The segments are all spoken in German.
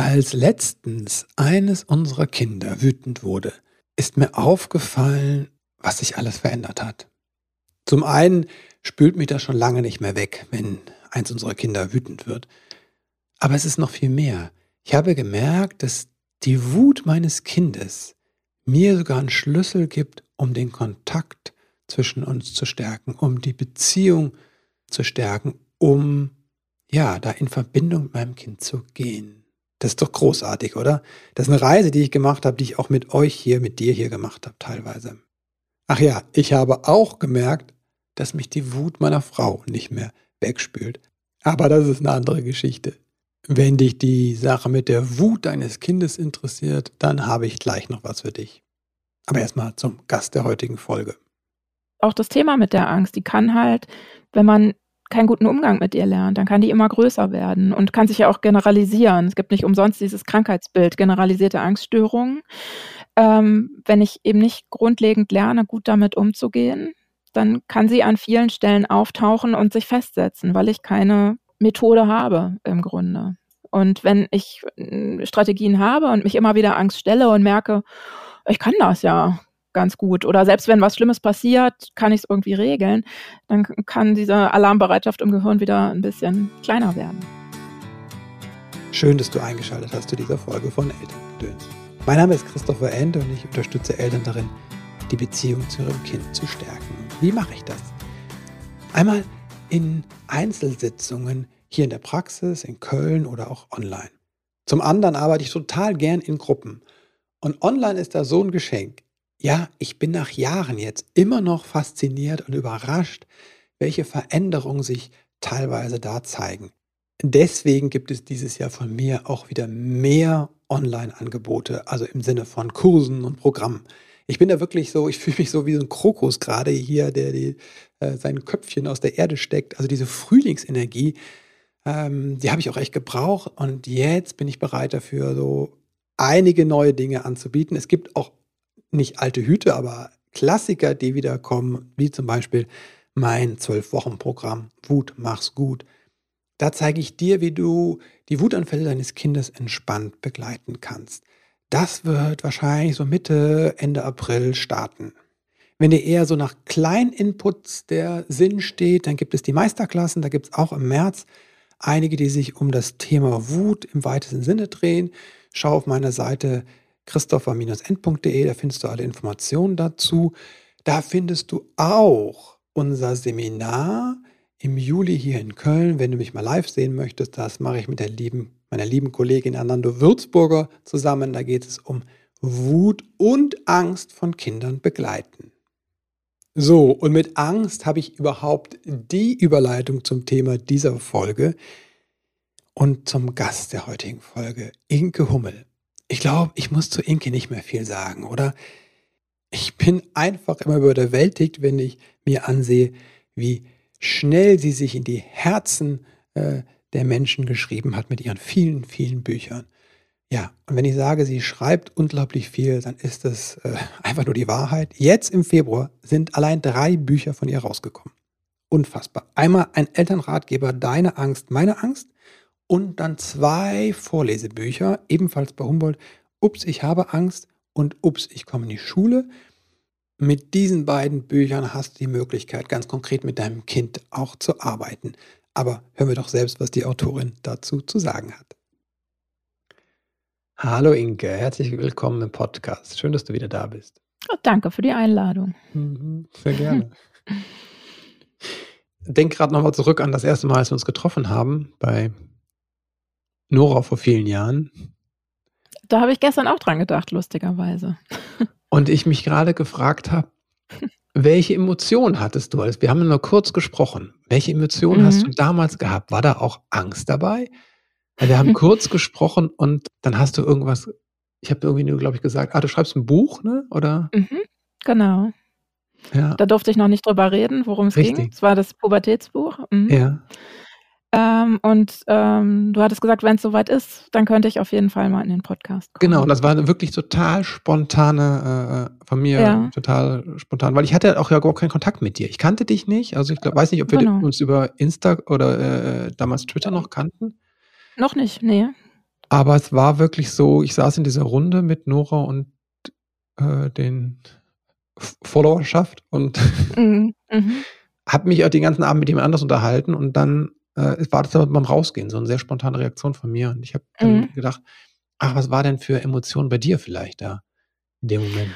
Als letztens eines unserer Kinder wütend wurde, ist mir aufgefallen, was sich alles verändert hat. Zum einen spült mich das schon lange nicht mehr weg, wenn eins unserer Kinder wütend wird. Aber es ist noch viel mehr. Ich habe gemerkt, dass die Wut meines Kindes mir sogar einen Schlüssel gibt, um den Kontakt zwischen uns zu stärken, um die Beziehung zu stärken, um ja, da in Verbindung mit meinem Kind zu gehen. Das ist doch großartig, oder? Das ist eine Reise, die ich gemacht habe, die ich auch mit euch hier, mit dir hier gemacht habe, teilweise. Ach ja, ich habe auch gemerkt, dass mich die Wut meiner Frau nicht mehr wegspült. Aber das ist eine andere Geschichte. Wenn dich die Sache mit der Wut deines Kindes interessiert, dann habe ich gleich noch was für dich. Aber erstmal zum Gast der heutigen Folge. Auch das Thema mit der Angst, die kann halt, wenn man keinen guten Umgang mit ihr lernt, dann kann die immer größer werden und kann sich ja auch generalisieren. Es gibt nicht umsonst dieses Krankheitsbild, generalisierte Angststörungen. Ähm, wenn ich eben nicht grundlegend lerne, gut damit umzugehen, dann kann sie an vielen Stellen auftauchen und sich festsetzen, weil ich keine Methode habe im Grunde. Und wenn ich äh, Strategien habe und mich immer wieder Angst stelle und merke, ich kann das ja, ganz gut. Oder selbst wenn was Schlimmes passiert, kann ich es irgendwie regeln. Dann kann diese Alarmbereitschaft im Gehirn wieder ein bisschen kleiner werden. Schön, dass du eingeschaltet hast zu dieser Folge von Elterngedöns. Mein Name ist Christopher End und ich unterstütze Eltern darin, die Beziehung zu ihrem Kind zu stärken. Wie mache ich das? Einmal in Einzelsitzungen hier in der Praxis, in Köln oder auch online. Zum anderen arbeite ich total gern in Gruppen. Und online ist da so ein Geschenk. Ja, ich bin nach Jahren jetzt immer noch fasziniert und überrascht, welche Veränderungen sich teilweise da zeigen. Deswegen gibt es dieses Jahr von mir auch wieder mehr Online-Angebote, also im Sinne von Kursen und Programmen. Ich bin da wirklich so, ich fühle mich so wie so ein Krokus gerade hier, der die, äh, sein Köpfchen aus der Erde steckt. Also diese Frühlingsenergie, ähm, die habe ich auch echt gebraucht und jetzt bin ich bereit dafür, so einige neue Dinge anzubieten. Es gibt auch nicht alte Hüte, aber Klassiker, die wiederkommen, wie zum Beispiel mein Zwölf-Wochen-Programm Wut, mach's gut. Da zeige ich dir, wie du die Wutanfälle deines Kindes entspannt begleiten kannst. Das wird wahrscheinlich so Mitte, Ende April starten. Wenn dir eher so nach kleinen Inputs der Sinn steht, dann gibt es die Meisterklassen, da gibt es auch im März einige, die sich um das Thema Wut im weitesten Sinne drehen. Schau auf meiner Seite christopher-end.de, da findest du alle Informationen dazu. Da findest du auch unser Seminar im Juli hier in Köln. Wenn du mich mal live sehen möchtest, das mache ich mit der lieben, meiner lieben Kollegin Anando Würzburger zusammen. Da geht es um Wut und Angst von Kindern begleiten. So, und mit Angst habe ich überhaupt die Überleitung zum Thema dieser Folge und zum Gast der heutigen Folge, Inke Hummel. Ich glaube, ich muss zu Inke nicht mehr viel sagen, oder? Ich bin einfach immer überwältigt, wenn ich mir ansehe, wie schnell sie sich in die Herzen äh, der Menschen geschrieben hat mit ihren vielen, vielen Büchern. Ja, und wenn ich sage, sie schreibt unglaublich viel, dann ist das äh, einfach nur die Wahrheit. Jetzt im Februar sind allein drei Bücher von ihr rausgekommen. Unfassbar. Einmal ein Elternratgeber, Deine Angst, meine Angst und dann zwei Vorlesebücher, ebenfalls bei Humboldt. Ups, ich habe Angst und Ups, ich komme in die Schule. Mit diesen beiden Büchern hast du die Möglichkeit, ganz konkret mit deinem Kind auch zu arbeiten. Aber hören wir doch selbst, was die Autorin dazu zu sagen hat. Hallo Inke, herzlich willkommen im Podcast. Schön, dass du wieder da bist. Oh, danke für die Einladung. Mhm, sehr gerne. Denk gerade nochmal zurück an das erste Mal, als wir uns getroffen haben bei Nora vor vielen Jahren. Da habe ich gestern auch dran gedacht, lustigerweise. Und ich mich gerade gefragt habe, welche Emotionen hattest du? Also wir haben nur kurz gesprochen. Welche Emotionen mhm. hast du damals gehabt? War da auch Angst dabei? Weil wir haben kurz gesprochen und dann hast du irgendwas, ich habe irgendwie nur, glaube ich, gesagt, ah, du schreibst ein Buch, ne? Oder? Mhm, genau. Ja. Da durfte ich noch nicht drüber reden, worum es ging. Es war das Pubertätsbuch. Mhm. Ja. Ähm, und ähm, du hattest gesagt, wenn es soweit ist, dann könnte ich auf jeden Fall mal in den Podcast kommen. Genau, und das war wirklich total spontane äh, von mir, ja. total spontan, weil ich hatte auch ja überhaupt keinen Kontakt mit dir. Ich kannte dich nicht, also ich glaub, weiß nicht, ob wir genau. uns über Insta oder äh, damals Twitter noch kannten. Noch nicht, nee. Aber es war wirklich so, ich saß in dieser Runde mit Nora und äh, den Followerschaft und mhm. Mhm. habe mich auch den ganzen Abend mit jemand anders unterhalten und dann äh, war das aber beim Rausgehen so eine sehr spontane Reaktion von mir und ich habe mhm. gedacht, ach, was war denn für Emotionen bei dir vielleicht da in dem Moment?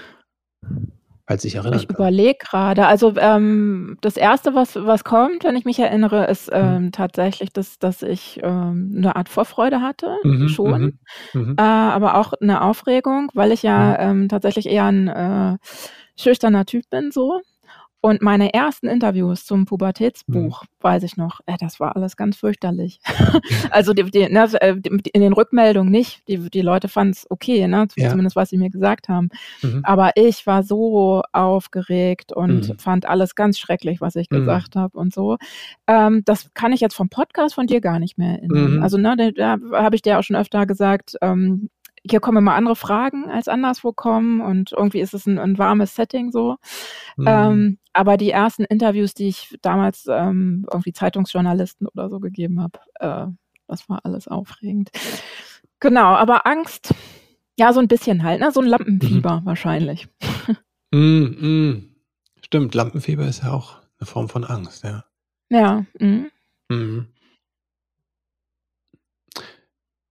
Falls ich erinnere. Ich überlege gerade. Also ähm, das Erste, was, was kommt, wenn ich mich erinnere, ist mhm. ähm, mhm. tatsächlich, dass, dass ich ähm, eine Art Vorfreude hatte, mhm, schon. Mhm, mhm. Äh, aber auch eine Aufregung, weil ich ja ähm, tatsächlich eher ein äh, schüchterner Typ bin, so. Und meine ersten Interviews zum Pubertätsbuch, mhm. weiß ich noch, äh, das war alles ganz fürchterlich. also die, die, ne, äh, in den Rückmeldungen nicht. Die, die Leute fanden es okay, ne? Ja. zumindest was sie mir gesagt haben. Mhm. Aber ich war so aufgeregt und mhm. fand alles ganz schrecklich, was ich mhm. gesagt habe und so. Ähm, das kann ich jetzt vom Podcast von dir gar nicht mehr erinnern. Mhm. Also ne, da, da habe ich dir auch schon öfter gesagt, ähm, hier kommen immer andere Fragen als anderswo kommen und irgendwie ist es ein, ein warmes Setting so. Mhm. Ähm, aber die ersten Interviews, die ich damals ähm, irgendwie Zeitungsjournalisten oder so gegeben habe, äh, das war alles aufregend. Genau, aber Angst, ja, so ein bisschen halt, ne? so ein Lampenfieber mhm. wahrscheinlich. Mm, mm. Stimmt, Lampenfieber ist ja auch eine Form von Angst, ja. Ja. Mm. Mhm.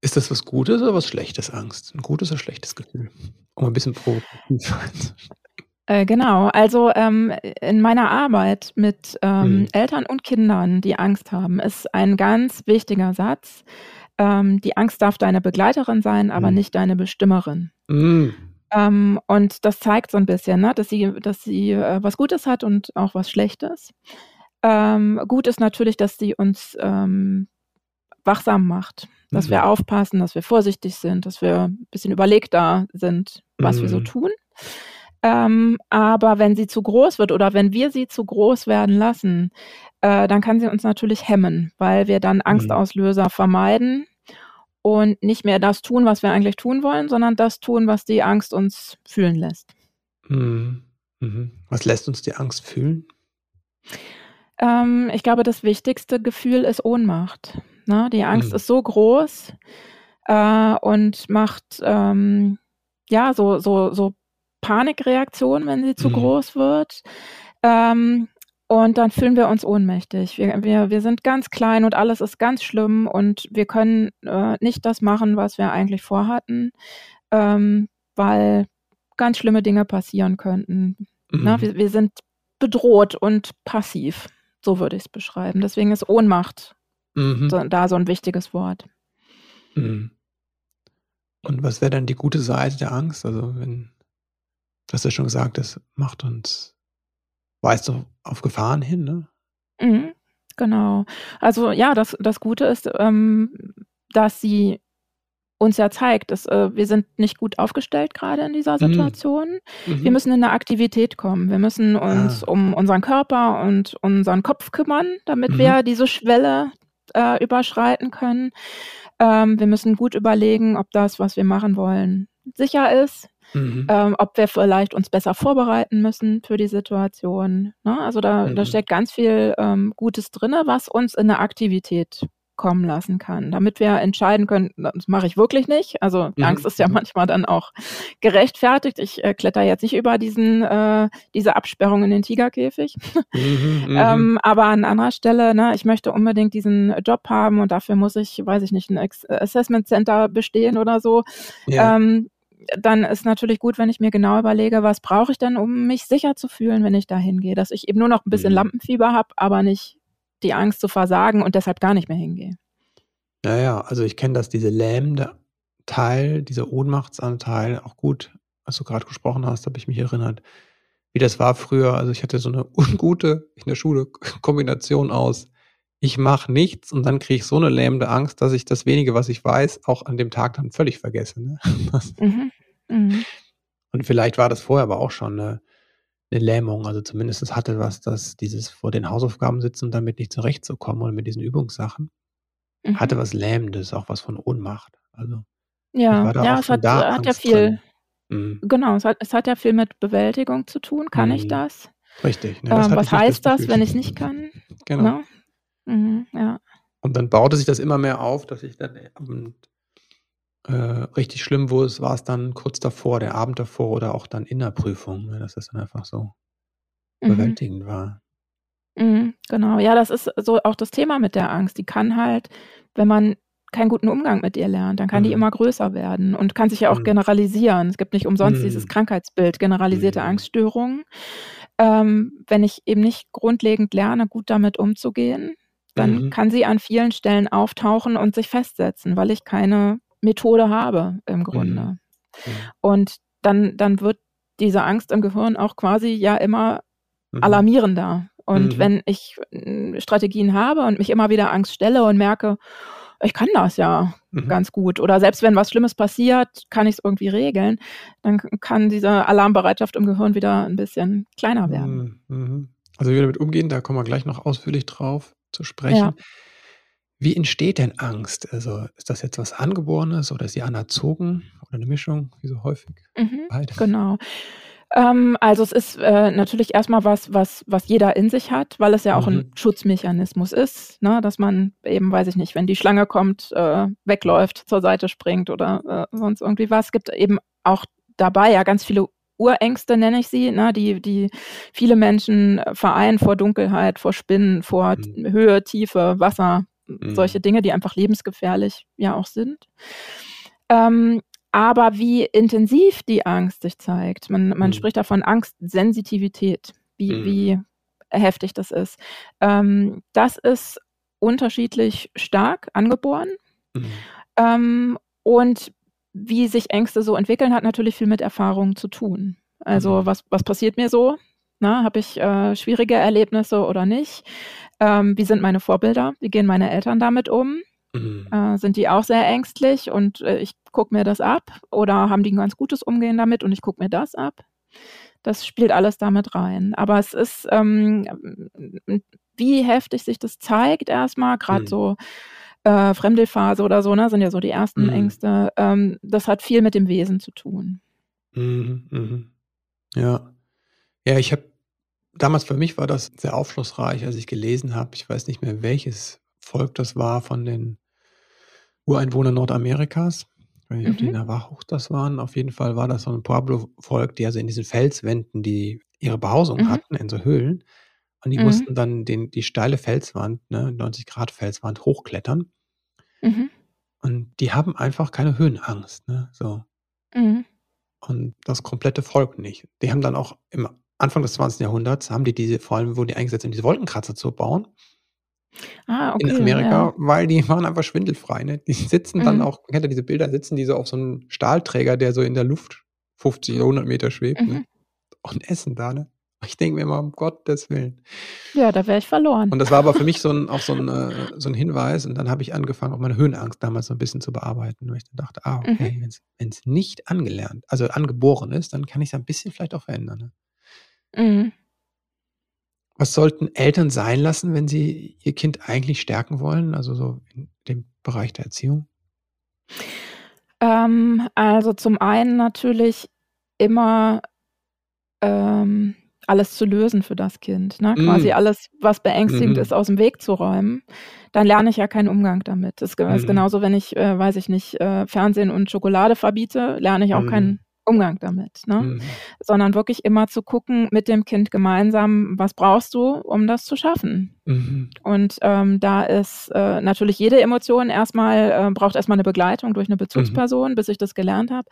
Ist das was Gutes oder was Schlechtes, Angst? Ein gutes oder schlechtes Gefühl? Um ein bisschen provokativ äh, genau, also ähm, in meiner Arbeit mit ähm, mhm. Eltern und Kindern, die Angst haben, ist ein ganz wichtiger Satz. Ähm, die Angst darf deine Begleiterin sein, aber mhm. nicht deine Bestimmerin. Mhm. Ähm, und das zeigt so ein bisschen, ne, dass sie, dass sie äh, was Gutes hat und auch was Schlechtes. Ähm, gut ist natürlich, dass sie uns ähm, wachsam macht dass mhm. wir aufpassen, dass wir vorsichtig sind, dass wir ein bisschen überlegter sind, was mhm. wir so mhm. tun. Ähm, aber wenn sie zu groß wird oder wenn wir sie zu groß werden lassen, äh, dann kann sie uns natürlich hemmen, weil wir dann mhm. Angstauslöser vermeiden und nicht mehr das tun, was wir eigentlich tun wollen, sondern das tun, was die Angst uns fühlen lässt. Mhm. Mhm. Was lässt uns die Angst fühlen? Ähm, ich glaube, das wichtigste Gefühl ist Ohnmacht. Ne? Die Angst mhm. ist so groß äh, und macht ähm, ja so, so, so Panikreaktionen, wenn sie zu mhm. groß wird. Ähm, und dann fühlen wir uns ohnmächtig. Wir, wir, wir sind ganz klein und alles ist ganz schlimm und wir können äh, nicht das machen, was wir eigentlich vorhatten, ähm, weil ganz schlimme Dinge passieren könnten. Mhm. Na, wir, wir sind bedroht und passiv. So würde ich es beschreiben. Deswegen ist Ohnmacht Mhm. So, da so ein wichtiges Wort. Mhm. Und was wäre dann die gute Seite der Angst? Also, wenn, du hast ja schon gesagt, das macht uns, weißt du, auf Gefahren hin, ne? Mhm, genau. Also, ja, das, das Gute ist, ähm, dass sie uns ja zeigt, dass äh, wir sind nicht gut aufgestellt gerade in dieser mhm. Situation. Mhm. Wir müssen in eine Aktivität kommen. Wir müssen uns ah. um unseren Körper und unseren Kopf kümmern, damit mhm. wir diese Schwelle äh, überschreiten können. Ähm, wir müssen gut überlegen, ob das, was wir machen wollen, sicher ist. Mhm. Ähm, ob wir vielleicht uns besser vorbereiten müssen für die Situation. Ne? Also da, mhm. da steckt ganz viel ähm, Gutes drin, was uns in eine Aktivität kommen lassen kann, damit wir entscheiden können, das mache ich wirklich nicht. Also mhm. Angst ist ja mhm. manchmal dann auch gerechtfertigt. Ich äh, kletter jetzt nicht über diesen, äh, diese Absperrung in den Tigerkäfig. Mhm, mhm, ähm, aber an anderer Stelle, ne, ich möchte unbedingt diesen Job haben und dafür muss ich, weiß ich nicht, ein Assessment Center bestehen oder so. Ja. Ähm, dann ist natürlich gut, wenn ich mir genau überlege, was brauche ich denn, um mich sicher zu fühlen, wenn ich da hingehe. Dass ich eben nur noch ein bisschen mhm. Lampenfieber habe, aber nicht die Angst zu versagen und deshalb gar nicht mehr hingehe. Naja, also ich kenne das, diese lähmende Teil, dieser Ohnmachtsanteil, auch gut, als du gerade gesprochen hast, habe ich mich erinnert, wie das war früher. Also ich hatte so eine ungute in der Schule Kombination aus, ich mache nichts und dann kriege ich so eine lähmende Angst, dass ich das wenige, was ich weiß, auch an dem Tag dann völlig vergesse. Ne? Mhm. Mhm. Und vielleicht war das vorher aber auch schon eine, eine Lähmung. Also zumindest hatte was, dass dieses vor den Hausaufgaben sitzen und damit nicht zurechtzukommen oder mit diesen Übungssachen, mhm. hatte was Lähmendes, auch was von Ohnmacht. Also ja, ja, es hat, hat ja viel, mhm. genau, es hat, es hat ja viel mit Bewältigung zu tun. Kann mhm. ich das? Richtig. Ne, das ähm, was heißt das, das wenn ich es nicht kann? Genau. Mhm, ja. Und dann baute sich das immer mehr auf, dass ich dann Äh, richtig schlimm wo es war es dann kurz davor, der Abend davor oder auch dann in der Prüfung, ne, dass das dann einfach so Mhm. überwältigend war. Mhm, genau. Ja, das ist so auch das Thema mit der Angst. Die kann halt, wenn man keinen guten Umgang mit ihr lernt, dann kann die Mhm. immer größer werden und kann sich ja auch Mhm. generalisieren. Es gibt nicht umsonst dieses Mhm. Krankheitsbild, generalisierte Mhm. Angststörungen. Ähm, wenn ich eben nicht grundlegend lerne, gut damit umzugehen, dann Mhm. kann sie an vielen Stellen auftauchen und sich festsetzen, weil ich keine Methode habe im. Grunde. Mhm. Und dann dann wird diese Angst im Gehirn auch quasi ja immer Mhm. alarmierender. Und Mhm. wenn ich, hm, Strategien habe und mich immer wieder Angst stelle und merke: „Ich kann das ja Mhm. ganz gut“ oder selbst wenn was Schlimmes passiert, kann ich's irgendwie regeln, dann kann diese Alarmbereitschaft im Gehirn wieder 'n bisschen kleiner werden. Mhm, mhm. Also, wie wir damit umgehen, da kommen wir gleich noch ausführlich drauf zu Ja. Wie entsteht denn Angst? Also, ist das jetzt was Angeborenes oder ist sie anerzogen oder 'ne Mischung, wie so häufig? Mhm, genau. Ähm, also, es ist, äh, natürlich erst mal was, was was jeder in sich hat, weil es ja auch Mhm. Schutzmechanismus ist, ne, dass man eben, weiß ich nicht, wenn die Schlange kommt, äh, wegläuft, zur Seite springt oder, äh, sonst irgendwie was. Es gibt eben auch dabei ja ganz viele Urängste, nenne ich sie, ne, die die viele Menschen, vereinen vor Dunkelheit, vor Spinnen, vor Mhm. Höhe, Tiefe, Wasser, solche Mhm. Dinge, die einfach lebensgefährlich ja auch sind. Ähm, aber wie intensiv die Angst sich zeigt, man man Mhm. spricht da von Angstsensitivität, wie Mhm. wie heftig das ist. Ähm, das ist unterschiedlich stark angeboren. Mhm. Ähm, und wie sich Ängste so entwickeln, hat natürlich viel mit Erfahrung zu tun. Also, Mhm. was was passiert mir so, ne? Habe ich, äh, schwierige Erlebnisse oder nicht? Ähm, wie sind meine Vorbilder? Wie gehen meine Eltern damit um? Mhm. Äh, sind die auch sehr ängstlich und, äh, ich gucke mir das ab oder haben die 'n ganz gutes Umgehen damit und ich gucke mir das ab? Das spielt alles da mit rein. Aber es ist, ähm, wie heftig sich das zeigt erst mal, grad Mhm. so, äh, Fremdelphase oder so, ne, sind ja so die ersten Mhm. Ängste. Ähm, das hat viel mit dem Wesen zu tun. Mhm, mhm. Ja. Ja, ich habe damals für mich war das sehr aufschlussreich, als ich gelesen habe ich weiß nicht mehr, welches Volk das war von den Ureinwohnern Nordamerikas. Ich weiß nicht, ob die Mhm. Navajos das waren. Auf jeden Fall war das so 'n Pueblo-Volk, die also in diesen Felswänden, die ihre Behausung Mhm. hatten in so Höhlen. Und die Mhm. mussten dann den die steile Felswand, ne, 90 Grad Felswand hochklettern. Mhm. Und die haben einfach keine Höhenangst, ne, so. Mhm. Und das komplette Volk nicht. Die haben dann auch im Anfang des 20. Jahrhunderts haben die diese vor allem wurden die eingesetzt, um diese Wolkenkratzer zu bauen Ah, in okay, Amerika, ja. weil die waren einfach schwindelfrei, ne? Die sitzen dann Mhm. auch kennt ihr diese Bilder, sitzen die so auf so 'nem Stahlträger, der so in der Luft 50 oder 100 Meter schwebt, ne, Mhm. und essen da, ne? Ich denke mir immer: „Um Gottes Willen.“ Ja, da wäre ich verloren. Und das war aber für mich so 'n auch so 'n äh, so 'n Hinweis und dann habe ich angefangen, auch meine Höhenangst damals so 'n bisschen zu bearbeiten, weil ich dann dachte: „Ah, Mhm. okay, wenn's wenn's nicht angelernt also angeboren ist, dann kann ich's ja 'n bisschen vielleicht auch verändern“, ne? Mhm. Was sollten Eltern sein lassen, wenn sie ihr Kind eigentlich stärken wollen, also so in dem Bereich der Erziehung? Ähm, also zum einen natürlich immer, ähm, alles zu lösen für das Kind, ne? Quasi Mhm. alles, was beängstigend Mhm. ist, aus'm Weg zu räumen. Dann lerne ich ja keinen Umgang damit. Das ist Mhm. genauso, wenn ich, äh, weiß ich nicht, äh, Fernsehen und Schokolade verbiete, lerne ich auch Mhm. keinen Umgang damit, ne? Mhm. Sondern wirklich immer zu gucken mit dem Kind gemeinsam: „Was brauchst du, um das zu schaffen?“ Mhm. Und, ähm, da ist, äh, natürlich jede Emotion erst mal äh, braucht erst mal 'ne Begleitung durch 'ne Mhm. Bezugsperson, bis ich das gelernt habe.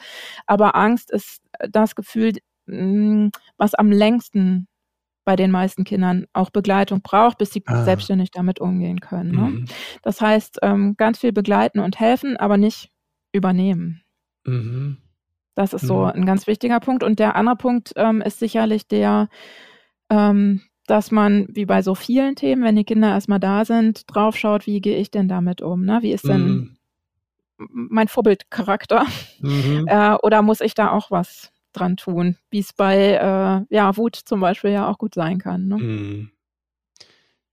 Aber Angst ist das Gefühl, d hm, was am längsten bei den meisten Kindern auch Begleitung braucht, bis sie Ah. selbstständig damit umgehen können, ne? Mhm. Das heißt, ähm, ganz viel begleiten und helfen, aber nicht übernehmen. Mhm. Das ist so Mhm. 'n ganz wichtiger Punkt. Und der andere Punkt, ähm, ist sicherlich der, ähm, dass man wie bei so vielen Themen, wenn die Kinder erst mal da sind, drauf schaut: „Wie gehe ich denn damit um, ne? Wie ist denn Mhm. mein Vorbildcharakter? Mhm. Äh, oder muss ich da auch was dran tun?“ Wie's bei, äh, ja, Wut zum Beispiel ja auch gut sein kann, ne? Mhm.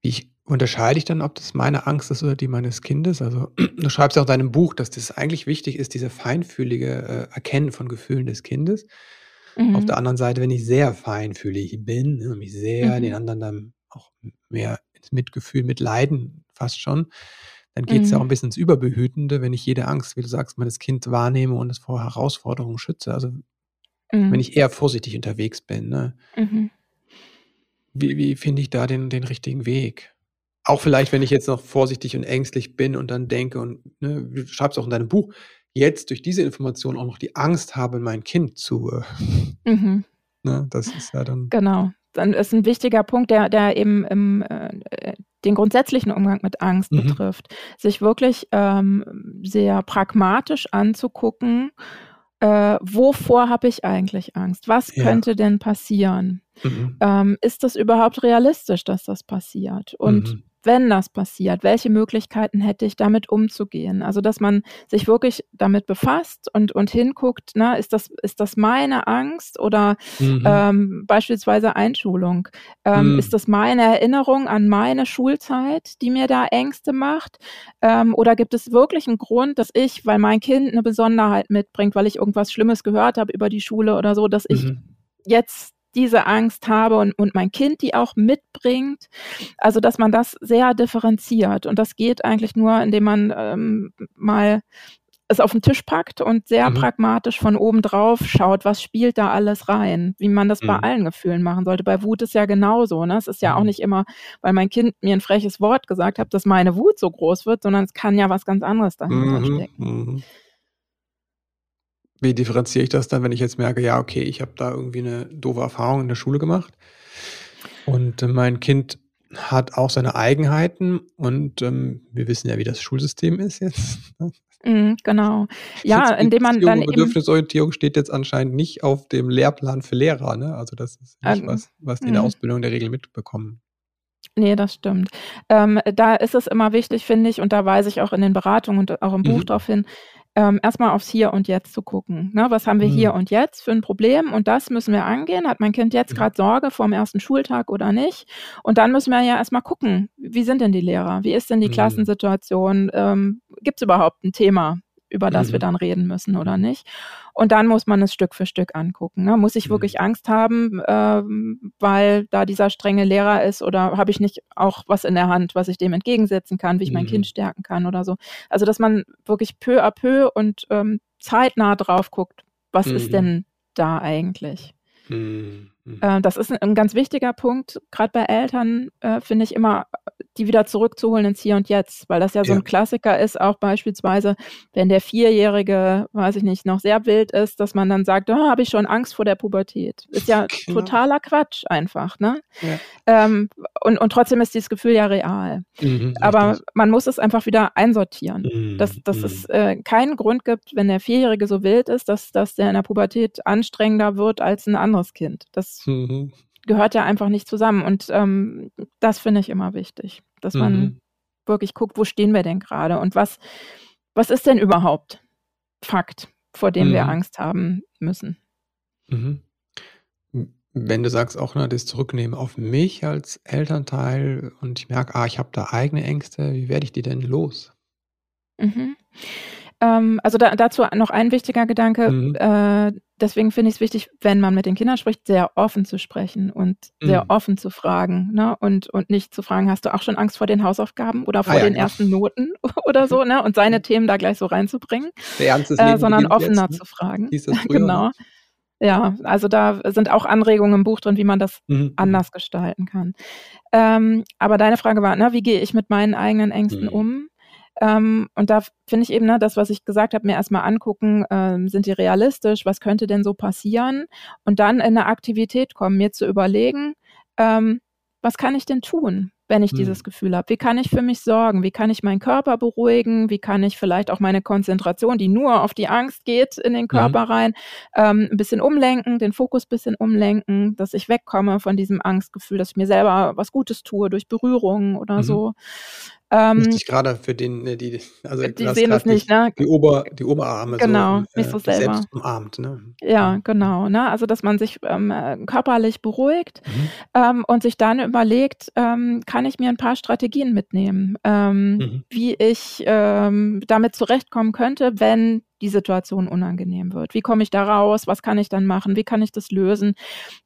Wie unterscheide ich dann, ob das meine Angst ist oder die meines Kindes? Also, du schreibst ja auch in deinem Buch, dass das eigentlich wichtig ist, diese feinfühlige, äh, Erkennen von Gefühlen des Kindes. Auf Mhm. der anderen Seite, wenn ich sehr feinfühlig bin, ne, mich sehr den Mhm. anderen dann auch mehr ins Mitgefühl, Mitleiden fast schon, dann geht es mhm. ja auch ein bisschen ins Überbehütende, wenn ich jede Angst, wie du sagst, meines Kind wahrnehme und es vor Herausforderungen schütze. Also mhm. wenn ich eher vorsichtig unterwegs bin. Ne? Mhm. Wie, wie finde ich da den, den richtigen Weg? Auch vielleicht, wenn ich jetzt noch vorsichtig und ängstlich bin und dann denke und ne, du schreibst auch in deinem Buch, jetzt durch diese Information auch noch die Angst habe, mein Kind zu. Äh, mhm. ne, das ist ja dann. Genau. Dann ist ein wichtiger Punkt, der, der eben im, äh, den grundsätzlichen Umgang mit Angst mhm. betrifft, sich wirklich ähm, sehr pragmatisch anzugucken, äh, wovor habe ich eigentlich Angst? Was ja. könnte denn passieren? Mhm. Ähm, ist das überhaupt realistisch, dass das passiert? Und mhm wenn das passiert, welche Möglichkeiten hätte ich, damit umzugehen? Also, dass man sich wirklich damit befasst und, und hinguckt, na, ist das, ist das meine Angst oder mhm. ähm, beispielsweise Einschulung? Ähm, mhm. Ist das meine Erinnerung an meine Schulzeit, die mir da Ängste macht? Ähm, oder gibt es wirklich einen Grund, dass ich, weil mein Kind eine Besonderheit mitbringt, weil ich irgendwas Schlimmes gehört habe über die Schule oder so, dass ich mhm. jetzt diese Angst habe und, und mein Kind die auch mitbringt. Also, dass man das sehr differenziert. Und das geht eigentlich nur, indem man ähm, mal es auf den Tisch packt und sehr mhm. pragmatisch von oben drauf schaut, was spielt da alles rein, wie man das mhm. bei allen Gefühlen machen sollte. Bei Wut ist ja genauso. Ne? Es ist ja auch mhm. nicht immer, weil mein Kind mir ein freches Wort gesagt hat, dass meine Wut so groß wird, sondern es kann ja was ganz anderes dahinter mhm. stecken. Wie differenziere ich das dann, wenn ich jetzt merke, ja, okay, ich habe da irgendwie eine doofe Erfahrung in der Schule gemacht und äh, mein Kind hat auch seine Eigenheiten und ähm, wir wissen ja, wie das Schulsystem ist jetzt. Mhm, genau. Ja, indem man dann Bedürfnisorientierung steht jetzt anscheinend nicht auf dem Lehrplan für Lehrer, ne? Also das ist nicht ähm, was, was die in der mhm. Ausbildung der Regel mitbekommen. Nee, das stimmt. Ähm, da ist es immer wichtig, finde ich, und da weise ich auch in den Beratungen und auch im Buch mhm. darauf hin, ähm, erstmal aufs Hier und Jetzt zu gucken. Ne? Was haben wir mhm. hier und jetzt für ein Problem? Und das müssen wir angehen. Hat mein Kind jetzt gerade Sorge vor dem ersten Schultag oder nicht? Und dann müssen wir ja erstmal gucken, wie sind denn die Lehrer? Wie ist denn die mhm. Klassensituation? Ähm, Gibt es überhaupt ein Thema? Über das mhm. wir dann reden müssen oder nicht. Und dann muss man es Stück für Stück angucken. Ne? Muss ich mhm. wirklich Angst haben, ähm, weil da dieser strenge Lehrer ist oder habe ich nicht auch was in der Hand, was ich dem entgegensetzen kann, wie ich mhm. mein Kind stärken kann oder so. Also dass man wirklich peu à peu und ähm, zeitnah drauf guckt, was ist mhm. denn da eigentlich. Mhm. Mhm. Äh, das ist ein, ganz wichtiger Punkt, gerade bei Eltern, äh, finde ich immer, die wieder zurückzuholen ins Hier und Jetzt, weil das ja so ja. ein Klassiker ist, auch beispielsweise, wenn der Vierjährige, weiß ich nicht, noch sehr wild ist, dass man dann sagt, oh, habe ich schon Angst vor der Pubertät. Ist ja genau. totaler Quatsch einfach, ne? Ja. Ähm, und, und trotzdem ist dieses Gefühl ja real. Mhm, Aber richtig. man muss es einfach wieder einsortieren, mhm, dass, dass mhm. es äh, keinen Grund gibt, wenn der Vierjährige so wild ist, dass, dass der in der Pubertät anstrengender wird als ein anderes Kind. Das mhm. gehört ja einfach nicht zusammen. Und ähm, das finde ich immer wichtig, dass mhm. man wirklich guckt, wo stehen wir denn gerade und was, was ist denn überhaupt Fakt, vor dem mhm. wir Angst haben müssen. Mhm. Wenn du sagst, auch ne, das Zurücknehmen auf mich als Elternteil und ich merke, ah, ich habe da eigene Ängste, wie werde ich die denn los? Mhm. Ähm, also da, dazu noch ein wichtiger Gedanke. Mhm. Äh, deswegen finde ich es wichtig, wenn man mit den Kindern spricht, sehr offen zu sprechen und mhm. sehr offen zu fragen. Ne? Und, und nicht zu fragen, hast du auch schon Angst vor den Hausaufgaben oder vor ah, ja, den genau. ersten Noten oder so, ne? Und seine Themen da gleich so reinzubringen. Äh, sondern offener jetzt, ne? zu fragen. genau. Ja, also da sind auch Anregungen im Buch drin, wie man das mhm. anders gestalten kann. Ähm, aber deine Frage war, ne, wie gehe ich mit meinen eigenen Ängsten mhm. um? Ähm, und da finde ich eben, ne, das, was ich gesagt habe, mir erstmal angucken, ähm, sind die realistisch, was könnte denn so passieren? Und dann in eine Aktivität kommen, mir zu überlegen, ähm, was kann ich denn tun, wenn ich mhm. dieses Gefühl habe? Wie kann ich für mich sorgen? Wie kann ich meinen Körper beruhigen? Wie kann ich vielleicht auch meine Konzentration, die nur auf die Angst geht, in den Körper mhm. rein, ähm, ein bisschen umlenken, den Fokus ein bisschen umlenken, dass ich wegkomme von diesem Angstgefühl, dass ich mir selber was Gutes tue durch Berührung oder mhm. so. Ähm, ich gerade für den, ne, die, also die sehen das nicht, ne? Die, Ober, die Oberarme genau, so, nicht so selber. selbst umarmt, ne? Ja, genau, ne? Also dass man sich ähm, körperlich beruhigt mhm. ähm, und sich dann überlegt, ähm, kann ich mir ein paar Strategien mitnehmen, ähm, mhm. wie ich ähm, damit zurechtkommen könnte, wenn die Situation unangenehm wird. Wie komme ich da raus? Was kann ich dann machen? Wie kann ich das lösen?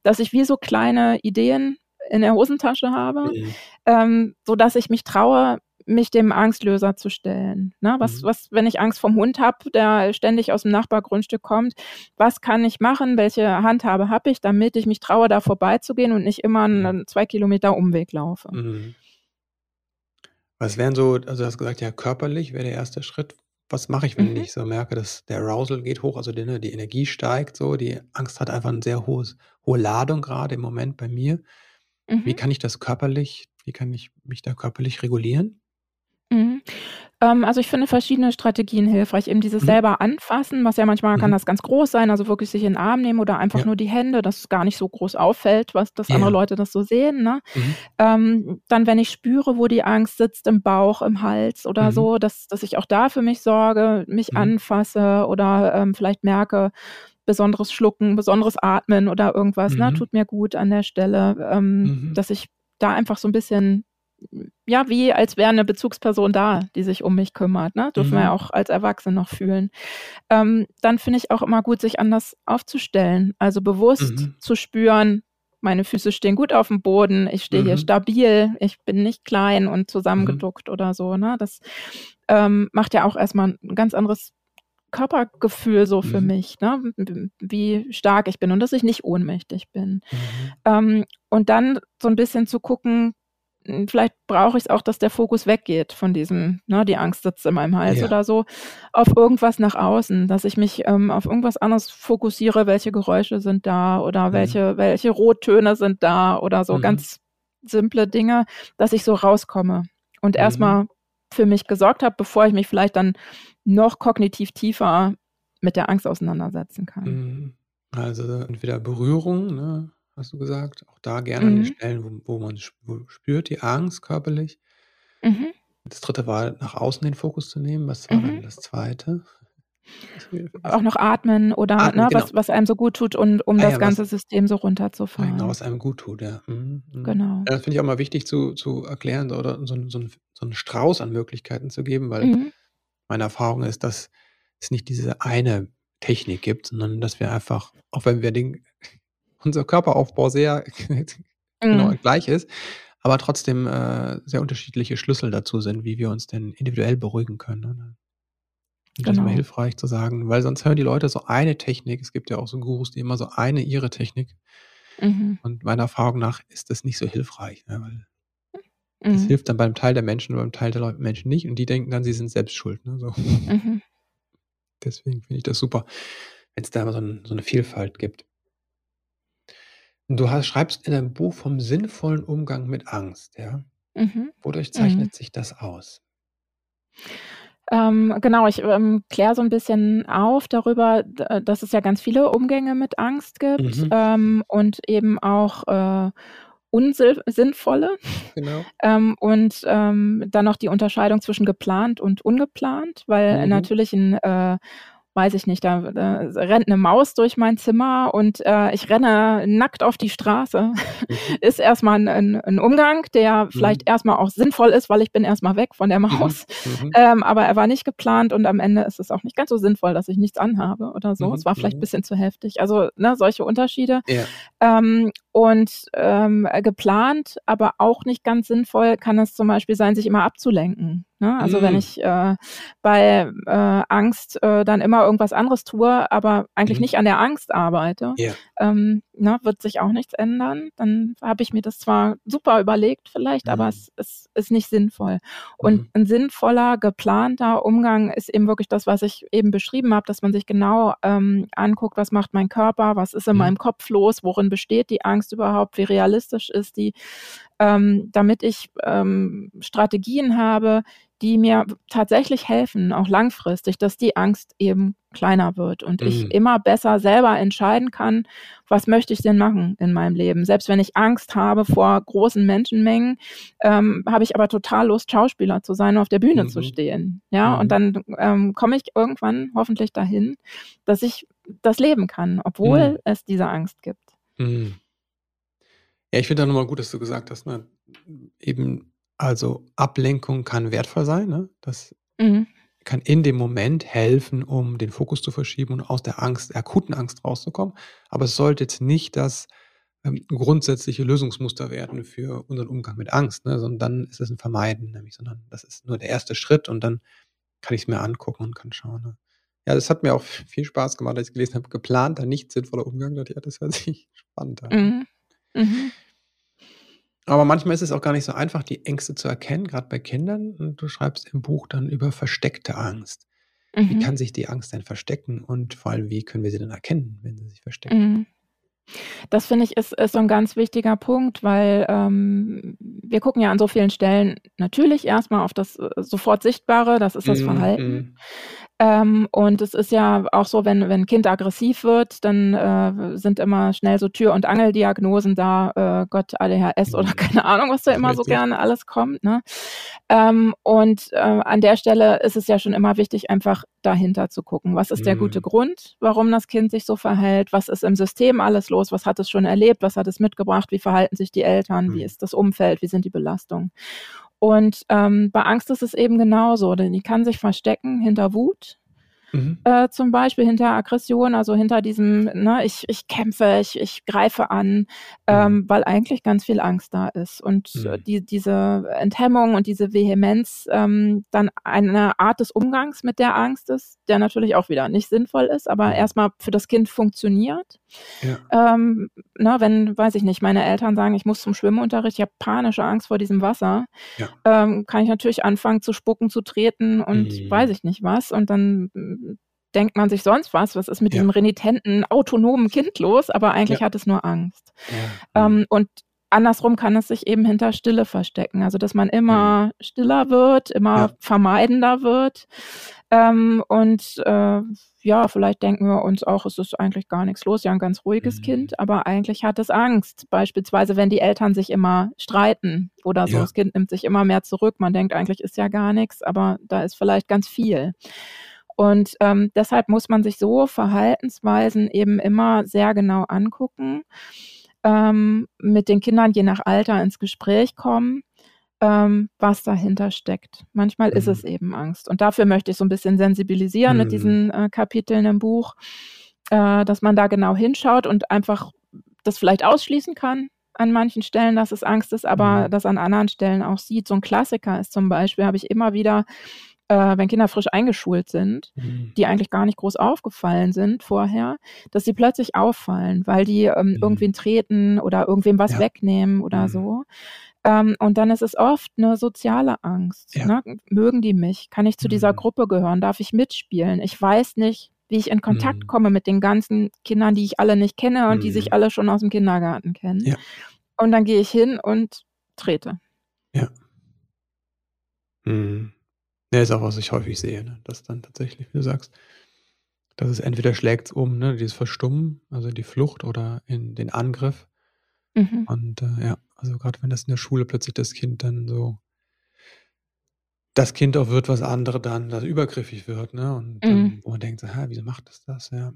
Dass ich wie so kleine Ideen in der Hosentasche habe, mhm. ähm, so dass ich mich traue, mich dem Angstlöser zu stellen. Ne? Was, mhm. was, wenn ich Angst vom Hund habe, der ständig aus dem Nachbargrundstück kommt, was kann ich machen? Welche Handhabe habe ich, damit ich mich traue, da vorbeizugehen und nicht immer einen mhm. zwei Kilometer Umweg laufe? Mhm. Was wären so, also du hast gesagt, ja, körperlich wäre der erste Schritt. Was mache ich, wenn mhm. ich so merke, dass der Arousal geht hoch, also die, ne, die Energie steigt, so, die Angst hat einfach eine sehr hohes, hohe Ladung gerade im Moment bei mir. Mhm. Wie kann ich das körperlich, wie kann ich mich da körperlich regulieren? Mhm. Ähm, also ich finde verschiedene Strategien hilfreich. Eben dieses mhm. selber anfassen, was ja manchmal mhm. kann das ganz groß sein, also wirklich sich in den Arm nehmen oder einfach ja. nur die Hände, dass es gar nicht so groß auffällt, was dass ja. andere Leute das so sehen. Ne? Mhm. Ähm, dann, wenn ich spüre, wo die Angst sitzt, im Bauch, im Hals oder mhm. so, dass, dass ich auch da für mich sorge, mich mhm. anfasse oder ähm, vielleicht merke, besonderes Schlucken, besonderes Atmen oder irgendwas, ne, tut mir gut an der Stelle, ähm, dass ich da einfach so ein bisschen ja, wie als wäre eine Bezugsperson da, die sich um mich kümmert. Ne? Dürfen mhm. wir ja auch als Erwachsene noch fühlen. Ähm, dann finde ich auch immer gut, sich anders aufzustellen. Also bewusst mhm. zu spüren, meine Füße stehen gut auf dem Boden, ich stehe mhm. hier stabil, ich bin nicht klein und zusammengeduckt mhm. oder so. Ne? Das ähm, macht ja auch erstmal ein ganz anderes Körpergefühl so für mhm. mich, ne? wie stark ich bin und dass ich nicht ohnmächtig bin. Mhm. Ähm, und dann so ein bisschen zu gucken, vielleicht brauche ich es auch, dass der Fokus weggeht von diesem, ne, die Angst sitzt in meinem Hals ja. oder so, auf irgendwas nach außen, dass ich mich ähm, auf irgendwas anderes fokussiere, welche Geräusche sind da oder mhm. welche, welche Rottöne sind da oder so mhm. ganz simple Dinge, dass ich so rauskomme und mhm. erstmal für mich gesorgt habe, bevor ich mich vielleicht dann noch kognitiv tiefer mit der Angst auseinandersetzen kann. Mhm. Also entweder Berührung, ne? Hast du gesagt. Auch da gerne an die mhm. Stellen, wo, wo man spürt die Angst körperlich. Mhm. Das dritte war, nach außen den Fokus zu nehmen. Was war dann mhm. das zweite? Auch noch atmen oder Atmen, ne, genau. was, was einem so gut tut, und, um Ah das ja, ganze System so runterzufahren. genau, was einem gut tut, ja. Mhm, mhm. Genau. Ja, das finde ich auch mal wichtig zu, zu erklären oder so, so, so einen Strauß an Möglichkeiten zu geben, weil Mhm. meine Erfahrung ist, dass es nicht diese eine Technik gibt, sondern dass wir einfach, auch wenn wir den unser Körperaufbau sehr genau mhm. gleich ist, aber trotzdem äh, sehr unterschiedliche Schlüssel dazu sind, wie wir uns denn individuell beruhigen können. Ne? Und das ist immer genau. hilfreich zu sagen, weil sonst hören die Leute so eine Technik. Es gibt ja auch so Gurus, die immer so eine ihre Technik. Mhm. Und meiner Erfahrung nach ist das nicht so hilfreich, ne? weil es mhm. hilft dann beim Teil der Menschen und beim Teil der Menschen nicht und die denken dann, sie sind selbst schuld. Ne? So. Mhm. Deswegen finde ich das super, wenn es da immer so, ein, so eine Vielfalt gibt. Du hast schreibst in deinem Buch vom sinnvollen Umgang mit Angst, ja? Mhm. Wodurch Mhm. zeichnet sich das aus? Ähm, genau, ich, ähm, kläre so ein bisschen auf darüber, äh, dass es ja ganz viele Umgänge mit Angst gibt, Mhm. ähm, und eben auch, äh, unsinnvolle. Genau. Ähm, und, ähm, dann noch die Unterscheidung zwischen geplant und ungeplant, weil Mhm. natürlich ein äh weiß ich nicht, da, da rennt eine Maus durch mein Zimmer und äh, ich renne nackt auf die Straße, mhm. ist erstmal ein, ein, ein, Umgang, der mhm. vielleicht erstmal auch sinnvoll ist, weil ich bin erstmal weg von der mhm. Maus. Mhm. Ähm, aber er war nicht geplant und am Ende ist es auch nicht ganz so sinnvoll, dass ich nichts anhabe oder so. Mhm. Es war vielleicht ein bisschen zu heftig. Also ne, solche Unterschiede. Ja. Ähm, und ähm, geplant, aber auch nicht ganz sinnvoll kann es zum Beispiel sein, sich immer abzulenken. Ne? Also mm. wenn ich äh, bei äh, Angst äh, dann immer irgendwas anderes tue, aber eigentlich mm. nicht an der Angst arbeite, yeah. ähm, ne, wird sich auch nichts ändern. Dann habe ich mir das zwar super überlegt vielleicht, mm. aber es, es, ist nicht sinnvoll. Und mm. ein sinnvoller, geplanter Umgang ist eben wirklich das, was ich eben beschrieben habe, dass man sich genau ähm, anguckt, was macht mein Körper, was ist in mm. meinem Kopf los, worin besteht die Angst überhaupt, wie realistisch ist die, ähm, damit ich ähm, Strategien habe, die mir tatsächlich helfen, auch langfristig, dass die Angst eben kleiner wird und mhm. ich immer besser selber entscheiden kann, was möchte ich denn machen in meinem Leben. Selbst wenn ich Angst habe vor großen Menschenmengen, ähm, habe ich aber total Lust, Schauspieler zu sein, auf der Bühne mhm. zu stehen. Ja, mhm. und dann ähm, komme ich irgendwann hoffentlich dahin, dass ich das leben kann, obwohl mhm. es diese Angst gibt. Mhm. Ja, ich finde da nochmal gut, dass du gesagt hast, ne? eben also Ablenkung kann wertvoll sein. Ne? Das mhm. Kann in dem Moment helfen, um den Fokus zu verschieben und aus der Angst, akuten Angst rauszukommen. Aber es sollte jetzt nicht das ähm, grundsätzliche Lösungsmuster werden für unseren Umgang mit Angst, ne? sondern dann ist es ein Vermeiden, nämlich, sondern das ist nur der erste Schritt und dann kann ich es mir angucken und kann schauen. Ne? Ja, das hat mir auch viel Spaß gemacht, als ich gelesen habe, geplanter, nicht sinnvoller Umgang. Ja, das hört sich spannend an. Mhm. Mhm. Aber manchmal ist es auch gar nicht so einfach, die Ängste zu erkennen, gerade bei Kindern. Und du schreibst im Buch dann über versteckte Angst. Mhm. Wie kann sich die Angst denn verstecken und vor allem, wie können wir sie denn erkennen, wenn sie sich verstecken? Mhm. Das finde ich ist, ist so ein ganz wichtiger Punkt, weil ähm, wir gucken ja an so vielen Stellen natürlich erstmal auf das äh, sofort Sichtbare, das ist das mhm. Verhalten. Mhm. Ähm, und es ist ja auch so, wenn, wenn ein Kind aggressiv wird, dann äh, sind immer schnell so Tür- und Angeldiagnosen da, äh, Gott, ADHS oder mhm. keine Ahnung, was da immer so gerne alles kommt. Ne? Ähm, und äh, an der Stelle ist es ja schon immer wichtig, einfach dahinter zu gucken. Was ist der mhm. gute Grund, warum das Kind sich so verhält? Was ist im System alles los? Was hat es schon erlebt? Was hat es mitgebracht? Wie verhalten sich die Eltern? Mhm. Wie ist das Umfeld? Wie sind die Belastungen? Und ähm, bei Angst ist es eben genauso, denn die kann sich verstecken hinter Wut, Mhm. Äh, zum Beispiel hinter Aggression, also hinter diesem, ne, ich, ich kämpfe, ich, ich greife an, ähm, mhm. weil eigentlich ganz viel Angst da ist. Und mhm. die, diese Enthemmung und diese Vehemenz ähm, dann eine Art des Umgangs mit der Angst ist, der natürlich auch wieder nicht sinnvoll ist, aber mhm. erstmal für das Kind funktioniert. Ja. Ähm, ne, wenn, weiß ich nicht, meine Eltern sagen, ich muss zum Schwimmunterricht, ich habe panische Angst vor diesem Wasser, ja. ähm, kann ich natürlich anfangen zu spucken, zu treten und mhm. weiß ich nicht was. Und dann denkt man sich sonst was, was ist mit ja. diesem renitenten, autonomen Kind los, aber eigentlich ja. hat es nur Angst. Ja. Ähm, und andersrum kann es sich eben hinter Stille verstecken, also dass man immer mhm. stiller wird, immer vermeidender wird. Ähm, und äh, ja, vielleicht denken wir uns auch, es ist eigentlich gar nichts los, ja, ein ganz ruhiges mhm. Kind, aber eigentlich hat es Angst. Beispielsweise, wenn die Eltern sich immer streiten oder so, das Kind nimmt sich immer mehr zurück. Man denkt, eigentlich ist ja gar nichts, aber da ist vielleicht ganz viel. Und ähm, deshalb muss man sich so Verhaltensweisen eben immer sehr genau angucken, ähm, mit den Kindern je nach Alter ins Gespräch kommen, ähm, was dahinter steckt. Manchmal mhm. ist es eben Angst. Und dafür möchte ich so ein bisschen sensibilisieren mhm. mit diesen äh, Kapiteln im Buch, äh, dass man da genau hinschaut und einfach das vielleicht ausschließen kann, an manchen Stellen, dass es Angst ist, aber mhm. das an anderen Stellen auch sieht. So ein Klassiker ist zum Beispiel, habe ich immer wieder äh, wenn Kinder frisch eingeschult sind, mhm. die eigentlich gar nicht groß aufgefallen sind vorher, dass sie plötzlich auffallen, weil die ähm, mhm. irgendwen treten oder irgendwem was ja. wegnehmen oder mhm. so. Ähm, und dann ist es oft eine soziale Angst. Ja. Ne? Mögen die mich? Kann ich zu dieser mhm. Gruppe gehören? Darf ich mitspielen? Ich weiß nicht, wie ich in Kontakt mhm. komme mit den ganzen Kindern, die ich alle nicht kenne und die sich mhm. alle schon aus dem Kindergarten kennen. Ja. Und dann gehe ich hin und trete. Ja. Mhm. Ja, ist auch, was ich häufig sehe, ne? dass dann tatsächlich, wie du sagst, dass es entweder schlägt um, ne, dieses Verstummen, also die Flucht oder in den Angriff. Mhm. Und äh, ja, also gerade wenn das in der Schule plötzlich das Kind dann so, das Kind auch wird, was andere dann das übergriffig wird, ne? Und mhm. wo man denkt, so, hä, wieso macht das das? Ja.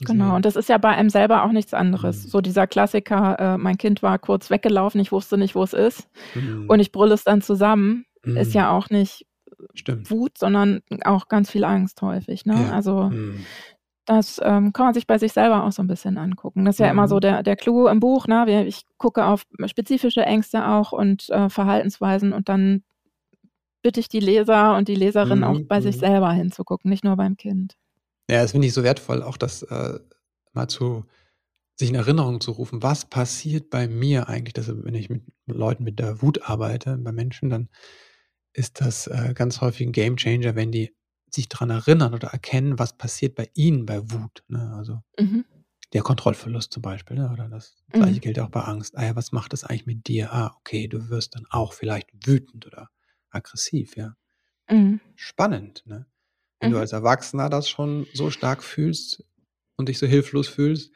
Genau, und das ist ja bei einem selber auch nichts anderes. Mhm. So dieser Klassiker, äh, mein Kind war kurz weggelaufen, ich wusste nicht, wo es ist. Mhm. Und ich brülle es dann zusammen, ist ja auch nicht Stimmt. Wut, sondern auch ganz viel Angst häufig. Ne? Ja. Also mhm. das ähm, kann man sich bei sich selber auch so ein bisschen angucken. Das ist ja mhm. immer so der, der Clou im Buch. Ne? Ich gucke auf spezifische Ängste auch und äh, Verhaltensweisen und dann bitte ich die Leser und die Leserin mhm. auch bei sich mhm. selber hinzugucken, nicht nur beim Kind. Ja, das finde ich so wertvoll, auch das äh, mal zu sich in Erinnerung zu rufen, was passiert bei mir eigentlich, dass wenn ich mit Leuten mit der Wut arbeite, bei Menschen, dann ist das äh, ganz häufig ein Gamechanger, wenn die sich daran erinnern oder erkennen, was passiert bei ihnen bei Wut. Ne? Also mhm. der Kontrollverlust zum Beispiel, ne? oder das gleiche mhm. gilt auch bei Angst. Ah ja, was macht das eigentlich mit dir? Ah, okay, du wirst dann auch vielleicht wütend oder aggressiv, ja. Mhm. Spannend, ne? Wenn du mhm. als Erwachsener das schon so stark fühlst und dich so hilflos fühlst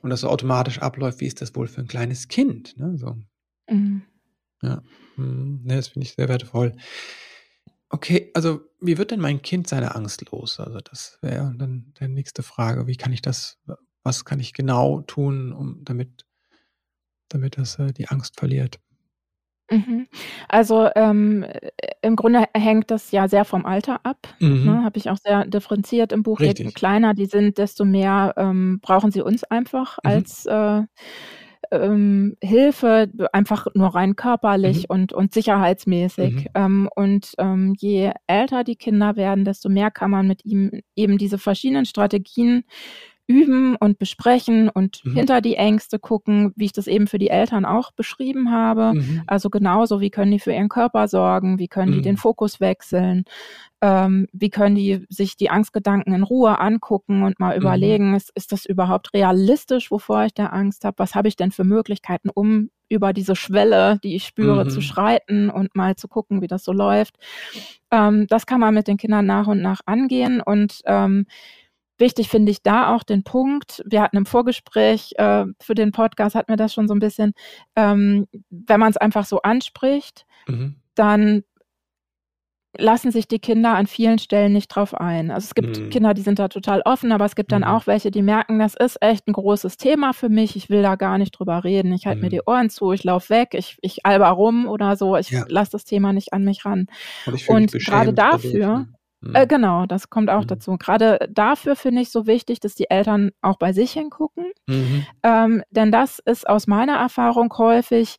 und das so automatisch abläuft, wie ist das wohl für ein kleines Kind? Ne? So. Ja. Mhm. Ne, das finde ich sehr wertvoll. Okay, also wie wird denn mein Kind seine Angst los? Also das wäre dann die nächste Frage. Wie kann ich das, was kann ich genau tun, um damit, damit das äh, die Angst verliert? Mhm. Also ähm, im Grunde hängt das ja sehr vom Alter ab. Mhm. Ne? Habe ich auch sehr differenziert im Buch. Je kleiner die sind, desto mehr ähm, brauchen sie uns einfach mhm. als äh, ähm, Hilfe, einfach nur rein körperlich mhm. und, und sicherheitsmäßig. Mhm. Ähm, und ähm, je älter die Kinder werden, desto mehr kann man mit ihm eben diese verschiedenen Strategien üben und besprechen und mhm. hinter die Ängste gucken, wie ich das eben für die Eltern auch beschrieben habe. Mhm. Also genauso, wie können die für ihren Körper sorgen, wie können die den mhm. Fokus wechseln, ähm, wie können die sich die Angstgedanken in Ruhe angucken und mal mhm. überlegen, ist, ist das überhaupt realistisch, wovor ich da Angst habe? Was habe ich denn für Möglichkeiten, um über diese Schwelle, die ich spüre, mhm. zu schreiten und mal zu gucken, wie das so läuft. Ähm, das kann man mit den Kindern nach und nach angehen und ähm, Wichtig finde ich da auch den Punkt, wir hatten im Vorgespräch äh, für den Podcast, hatten wir das schon so ein bisschen, ähm, wenn man es einfach so anspricht, mhm. dann lassen sich die Kinder an vielen Stellen nicht drauf ein. Also es gibt mhm. Kinder, die sind da total offen, aber es gibt dann mhm. auch welche, die merken, das ist echt ein großes Thema für mich, ich will da gar nicht drüber reden, ich halte mir mhm. die Ohren zu, ich laufe weg, ich, ich alber rum oder so, ich ja. lasse das Thema nicht an mich ran. Und, Und gerade dafür, Äh, mhm. genau, das kommt auch mhm. dazu. Gerade dafür finde ich so wichtig, dass die Eltern auch bei sich hingucken. Mhm. Ähm, denn das ist aus meiner Erfahrung häufig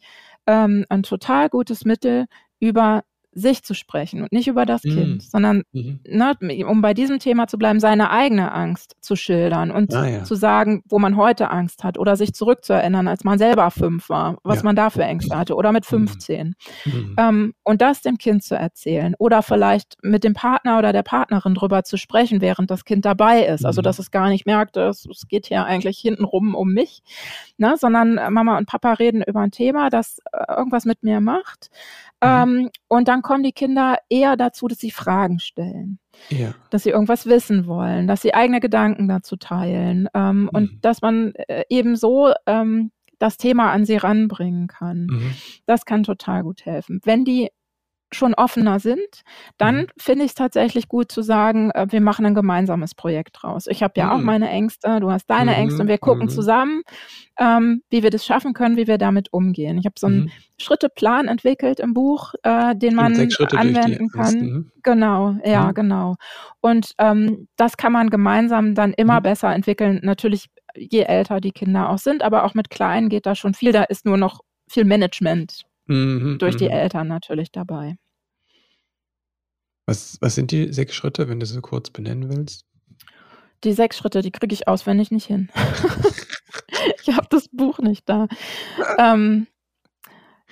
ähm, ein total gutes Mittel, über sich zu sprechen und nicht über das mhm. Kind, sondern, mhm. ne, um bei diesem Thema zu bleiben, seine eigene Angst zu schildern und ah, ja. zu sagen, wo man heute Angst hat oder sich zurückzuerinnern, als man selber fünf war, was ja. man da für Ängste hatte oder mit 15. Mhm. mhm. Ähm, und das dem Kind zu erzählen oder vielleicht mit dem Partner oder der Partnerin drüber zu sprechen, während das Kind dabei ist. Also, mhm. dass es gar nicht merkt, es, es geht hier eigentlich hintenrum um mich, ne, sondern Mama und Papa reden über ein Thema, das äh, irgendwas mit mir macht. Mhm. Ähm, und dann kommen die Kinder eher dazu, dass sie Fragen stellen. Ja. Dass sie irgendwas wissen wollen, dass sie eigene Gedanken dazu teilen ähm, mhm. und dass man äh, eben so ähm, das Thema an sie ranbringen kann. Mhm. Das kann total gut helfen. Wenn die schon offener sind, dann mhm. finde ich es tatsächlich gut zu sagen, äh, wir machen ein gemeinsames Projekt draus. Ich habe ja mhm. auch meine Ängste, du hast deine mhm. Ängste und wir gucken mhm. zusammen, ähm, wie wir das schaffen können, wie wir damit umgehen. Ich habe so einen mhm. Schritteplan entwickelt im Buch, äh, den man anwenden kann. Mhm. Genau, ja, genau. Und ähm, das kann man gemeinsam dann immer besser entwickeln. Natürlich, je älter die Kinder auch sind, aber auch mit Kleinen geht da schon viel. Da ist nur noch viel Management durch die Eltern natürlich dabei. Was, was sind die sechs Schritte, wenn du sie kurz benennen willst? Die sechs Schritte, die kriege ich auswendig nicht hin. ich habe das Buch nicht da. ähm,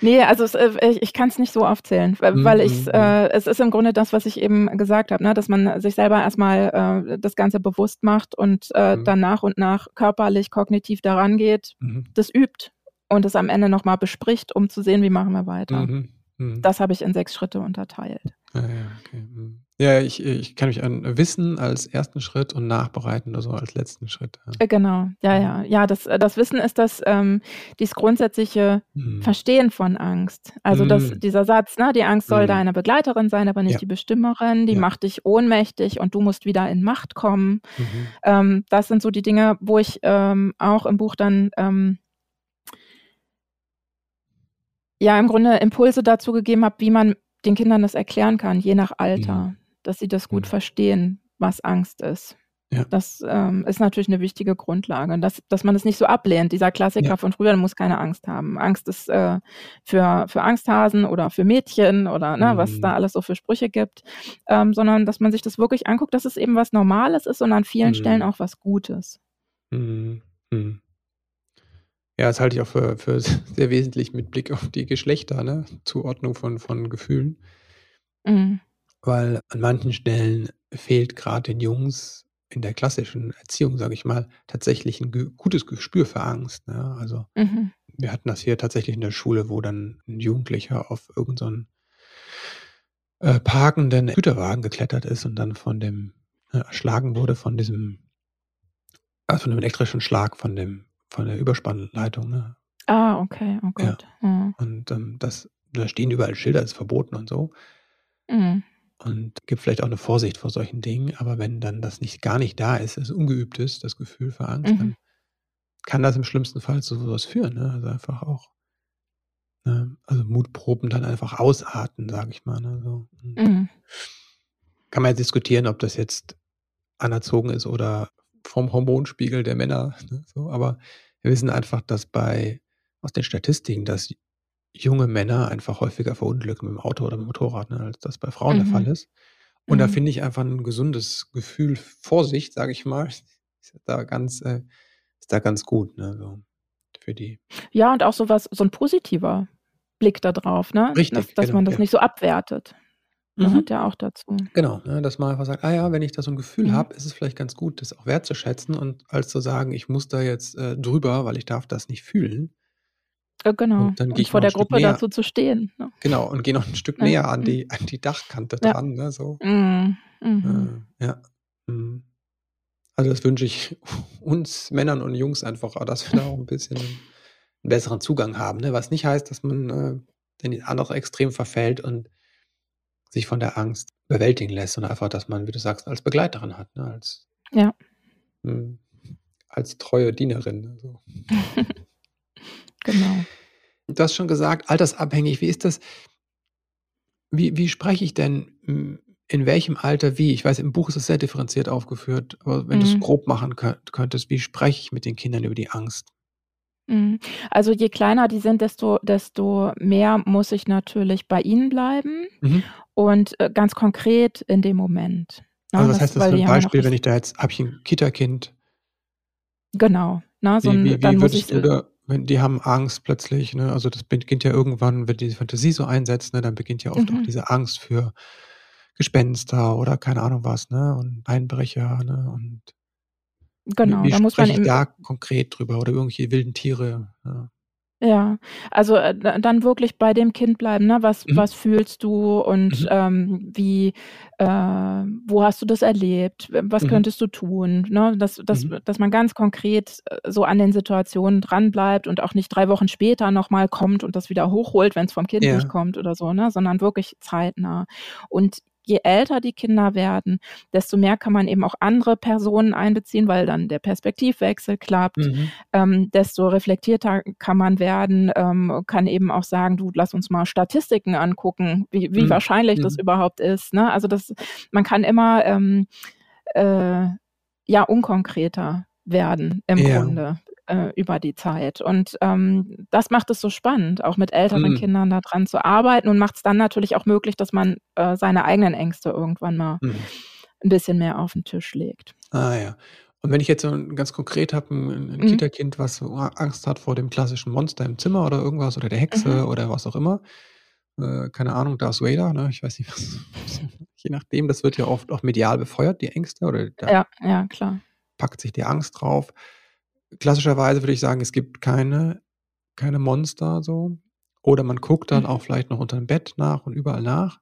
nee, also es, äh, ich, ich kann es nicht so aufzählen, weil mhm. ich äh, es ist im Grunde das, was ich eben gesagt habe, ne, dass man sich selber erstmal äh, das Ganze bewusst macht und äh, mhm. dann nach und nach körperlich, kognitiv daran geht, mhm. das übt und es am Ende nochmal bespricht, um zu sehen, wie machen wir weiter. Mhm. Mhm. Das habe ich in sechs Schritte unterteilt. Ah, ja, okay. Mhm. Ja, ich, ich kann mich an Wissen als ersten Schritt und Nachbereiten oder so als letzten Schritt. Ja. Äh, genau, ja, mhm. ja. Ja, das, das Wissen ist das, ähm, dieses grundsätzliche mhm. Verstehen von Angst. Also das, mhm. dieser Satz, ne, die Angst soll mhm. deine Begleiterin sein, aber nicht ja. die Bestimmerin, die macht dich ohnmächtig und du musst wieder in Macht kommen. Mhm. Ähm, das sind so die Dinge, wo ich ähm, auch im Buch dann ähm, ja im Grunde Impulse dazu gegeben habe, wie man den Kindern das erklären kann, je nach Alter, ja. dass sie das gut ja. verstehen, was Angst ist. Ja. Das ähm, ist natürlich eine wichtige Grundlage, dass, dass man es nicht so ablehnt. Dieser Klassiker ja. von früher, muss keine Angst haben. Angst ist äh, für, für Angsthasen oder für Mädchen oder ne, mhm. was da alles so für Sprüche gibt, ähm, sondern dass man sich das wirklich anguckt, dass es eben was Normales ist und an vielen mhm. Stellen auch was Gutes. Mhm. Ja, das halte ich auch für, für sehr wesentlich mit Blick auf die Geschlechter, ne? Zuordnung von, von Gefühlen. Mhm. Weil an manchen Stellen fehlt gerade den Jungs in der klassischen Erziehung, sage ich mal, tatsächlich ein gutes Gespür für Angst. Ne? Also mhm. wir hatten das hier tatsächlich in der Schule, wo dann ein Jugendlicher auf irgendeinen so äh, parkenden Güterwagen geklettert ist und dann von dem äh, erschlagen wurde von diesem, also von dem elektrischen Schlag von dem von der Überspannleitung, ne? Ah, okay, oh Gott. Ja. Mhm. Und ähm, das, da stehen überall Schilder, das ist verboten und so. Mhm. Und gibt vielleicht auch eine Vorsicht vor solchen Dingen, aber wenn dann das nicht gar nicht da ist, es ungeübt ist, das Gefühl für Angst, mhm. dann kann das im schlimmsten Fall zu sowas führen. Ne? Also einfach auch, ne? also Mutproben dann einfach ausarten, sage ich mal. Ne? So. Mhm. Kann man jetzt diskutieren, ob das jetzt anerzogen ist oder vom Hormonspiegel der Männer. Ne, so. Aber wir wissen einfach, dass bei aus den Statistiken, dass junge Männer einfach häufiger verunglücken mit dem Auto oder mit dem Motorrad, ne, als das bei Frauen der Fall Mhm. ist. Und da Mhm. finde ich einfach ein gesundes Gefühl Vorsicht, sage ich mal, ist da ganz äh, ist da ganz gut, ne, so für die Ja, und auch so was so 'n positiver Blick da drauf, ne? Dass Richtig, dass genau, man das ja. nicht so abwertet. Mhm. Gehört ja auch dazu. Genau, ne, dass man einfach sagt: „Ah ja, wenn ich da so 'n Gefühl Mhm. habe, ist es vielleicht ganz gut, das auch wertzuschätzen und als zu sagen, ich muss da jetzt, äh, drüber, weil ich darf das nicht fühlen.“ Äh, genau. Und dann gehe Und ich vor noch 'n der Stück Gruppe näher dazu zu stehen, ne? genau, und gehe noch 'n Stück Ja, näher an mhm. die an die Dachkante Ja. dran, ne, so. Mhm, mhm. Äh, ja, mhm. Also, das wünsche ich uns Männern und Jungs einfach dass wir da auch 'n bisschen 'n besseren Zugang haben, ne? Was nicht heißt, dass man, äh, in die andere Extrem verfällt und sich von der Angst überwältigen lässt, sondern einfach, dass man, wie du sagst, als Begleiterin hat, ne, als Ja. mhm, als treue Dienerin, ne, so. Genau. Du hast schon gesagt, altersabhängig. Wie ist das wie wie spreche ich denn, hm, in welchem Alter wie? Ich weiß, im Buch ist es sehr differenziert aufgeführt, aber wenn du's Mhm. grob machen könnt könntest, wie spreche ich mit den Kindern über die Angst? Mhm. Also, je kleiner die sind, desto desto mehr muss ich natürlich bei ihnen bleiben Mhm. Und, äh, ganz konkret in dem Moment, ne? Also, was Das heißt das weil für die 'n haben ja noch Beispiel, wenn ich da jetzt habe ich 'n Kita-Kind Genau, ne, so Wie wie dann wie muss ich äh da wenn die haben Angst plötzlich, ne? Also, das beginnt ja irgendwann, wenn diese Fantasie so einsetzt, ne, dann beginnt ja oft auch Mhm. diese Angst für Gespenster oder keine Ahnung was, ne, und Einbrecher, ne, und wie Genau, wie da muss man ich eben da konkret drüber oder irgendwelche wilden Tiere, ja? Ja, also, äh, da dann wirklich bei dem Kind bleiben, ne? Was Mhm. was fühlst du und, Mhm. ähm, wie äh, wo hast du das erlebt? W was Mhm. könntest du tun, ne? Dass dass Mhm. dass man ganz konkret, äh, so an den Situationen dranbleibt und auch nicht 3 Wochen später noch mal kommt und das wieder hochholt, wenn's vom Kind nicht Ja. kommt oder so, ne, sondern wirklich zeitnah. Und je älter die Kinder werden, desto mehr kann man eben auch andere Personen einbeziehen, weil dann der Perspektivwechsel klappt. Mhm. Ähm, desto reflektierter kann man werden, ähm, kann eben auch sagen: „Du, lass uns mal Statistiken angucken, wie wie Mhm. wahrscheinlich das Mhm. überhaupt ist“, ne? Also, das man kann immer, ähm, äh, ja, unkonkreter werden im Ja. Grunde, äh, über die Zeit. Und, ähm, das macht es so spannend, auch mit älteren Mhm. Kindern da dran zu arbeiten und macht's dann natürlich auch möglich, dass man, äh, seine eigenen Ängste irgendwann mal Mhm. 'n bisschen mehr auf 'n Tisch legt. Ah ja. Und wenn ich jetzt so ganz konkret habe 'n 'n 'n Mhm. Kitakind, was Angst hat vor dem klassischen Monster im Zimmer oder irgendwas oder der Mhm. Hexe oder was auch immer, äh, keine Ahnung, Darth Vader, ne? Ich weiß nicht, was je nachdem, das wird ja oft auch medial befeuert, die Ängste oder da Ja, ja, klar. Packt sich die Angst drauf. Klassischerweise würde ich sagen, es gibt keine keine Monster so oder man guckt dann auch Mhm. vielleicht noch unterm Bett nach und überall nach.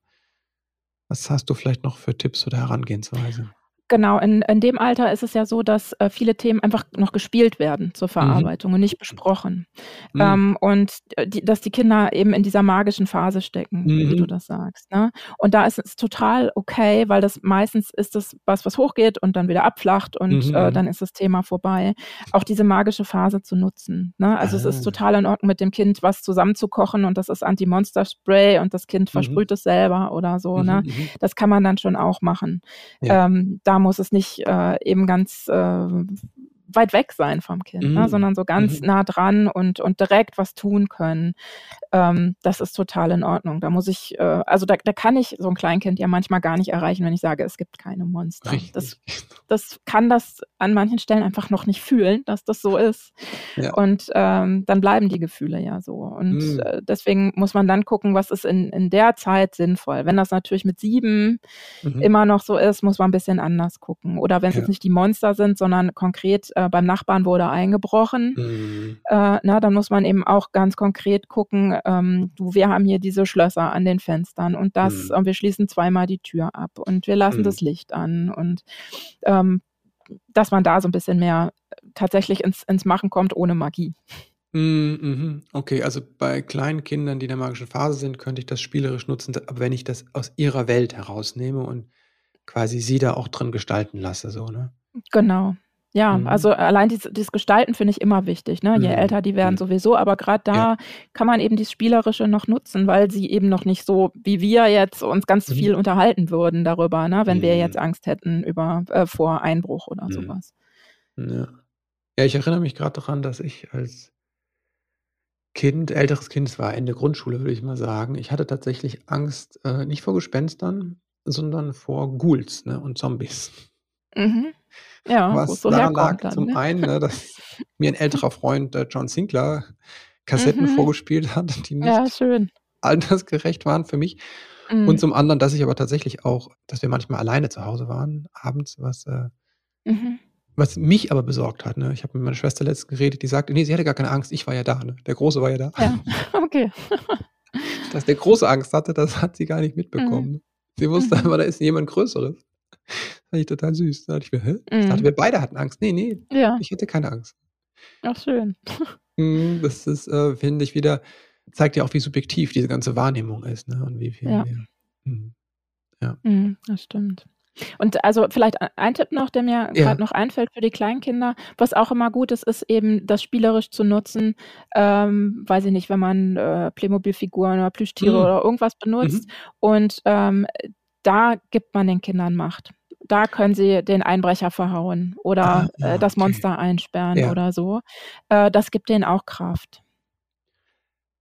Was hast du vielleicht noch für Tipps oder Herangehensweise? Genau, in in dem Alter ist es ja so, dass, äh, viele Themen einfach noch gespielt werden zur Mhm. Verarbeitung und nicht besprochen. Mhm. Ähm, und, äh, die dass die Kinder eben in dieser magischen Phase stecken, wie du Mhm. das sagst, ne? Und da ist es total okay, weil das meistens ist das was, was hochgeht und dann wieder abflacht und, Mhm, äh, mhm. dann ist das Thema vorbei. Auch diese magische Phase zu nutzen, ne? Also, es ist Ah. total in Ordnung, mit dem Kind was zusammenzukochen und das ist Anti-Monster-Spray und das Kind Mhm. versprüht es selber oder so, Mhm, ne? mhm. Das kann man dann schon auch machen. Ja. Ähm, da muss es nicht, äh, eben ganz, äh, weit weg sein vom Kind, ne, Mhm. sondern so ganz Mhm. nah dran und und direkt was tun können. Ähm, das ist total in Ordnung. Da muss ich äh, also, da da kann ich so 'n Kleinkind ja manchmal gar nicht erreichen, wenn ich sage, es gibt keine Monster. Das Richtig. das kann das an manchen Stellen einfach noch nicht fühlen, dass das so ist. Ja. Und, ähm, dann bleiben die Gefühle ja so. Und, Mhm. äh, deswegen muss man dann gucken, was ist in in der Zeit sinnvoll. Wenn das natürlich mit 7 Mhm. immer noch so ist, muss man 'n bisschen anders gucken. Oder wenn's Ja. jetzt nicht die Monster sind, sondern konkret, äh, beim Nachbarn wurde eingebrochen, Mhm. äh, ne, dann muss man eben auch ganz konkret gucken, ähm: „Du, wir haben hier diese Schlösser an den Fenstern und das Mhm. und wir schließen zweimal die Tür ab und wir lassen Mhm. das Licht an.“ Und, ähm, dass man da so 'n bisschen mehr tatsächlich ins ins Machen kommt ohne Magie. Mhm, mhm. Okay, also, bei kleinen Kindern, die in der magischen Phase sind, könnte ich das spielerisch nutzen, aber wenn ich das aus ihrer Welt herausnehme und quasi sie da auch drin gestalten lasse so, ne? Genau. Ja, Mhm. also, allein dies dieses Gestalten finde ich immer wichtig, ne? Je Mhm, älter die werden mhm. sowieso, aber grad Ja. da kann man eben dieses Spielerische noch nutzen, weil sie eben noch nicht so wie wir jetzt uns ganz Mhm. viel unterhalten würden darüber, ne, wenn wir jetzt Mhm. Angst hätten über äh, vor Einbruch oder Mhm. was. Ja. Ja, ich erinnere mich grad daran, dass ich als Kind, älteres Kind, es war Ende Grundschule, würde ich mal sagen. Ich hatte tatsächlich Angst, äh, nicht vor Gespenstern, sondern vor Ghouls, ne, und Zombies. Mhm. Ja, Was so daran lag, dann, zum ne? einen, ne, dass mir 'n älterer Freund, äh, John Sinclair Kassetten Mhm. vorgespielt hat, die Ja, nicht schön. altersgerecht waren für mich. Und Mhm. zum anderen, dass ich aber tatsächlich auch dass wir manchmal alleine zu Hause waren abends, was, äh Mhm. was mich aber besorgt hat, ne? Ich habe mit meiner Schwester letztens geredet, die sagte: „Ne, sie hatte gar keine Angst, ich war ja da, ne? Der Große war ja da.“ Ja, okay. Dass der Große Angst hatte, das hat sie gar nicht Mhm. mitbekommen. Sie wusste Mhm. aber, da ist jemand Größeres. Fand ich total süß. Da dachte ich mir: „Hä?“ Ich dachte, Mhm. wir beide hatten Angst. Ne, ne, Ja. ich hatte keine Angst. Ach schön. Mhm, das ist, äh, finde ich wieder zeigt ja auch, wie subjektiv diese ganze Wahrnehmung ist, ne, und wie viel Ja. mhm, ja. Mhm, das stimmt. Und also vielleicht ei ein Tipp noch, der mir Ja. grad noch einfällt für die Kleinkinder, was auch immer gut ist, ist eben, das spielerisch zu nutzen. Ähm, weiß ich nicht, wenn man, äh, Playmobil-Figuren oder Plüschtiere Mhm. oder irgendwas benutzt Mhm. und, ähm, da gibt man den Kindern Macht. Da können sie den Einbrecher verhauen Ah, oder, äh, das okay. Monster einsperren Ja. oder so. Äh, das gibt denen auch Kraft.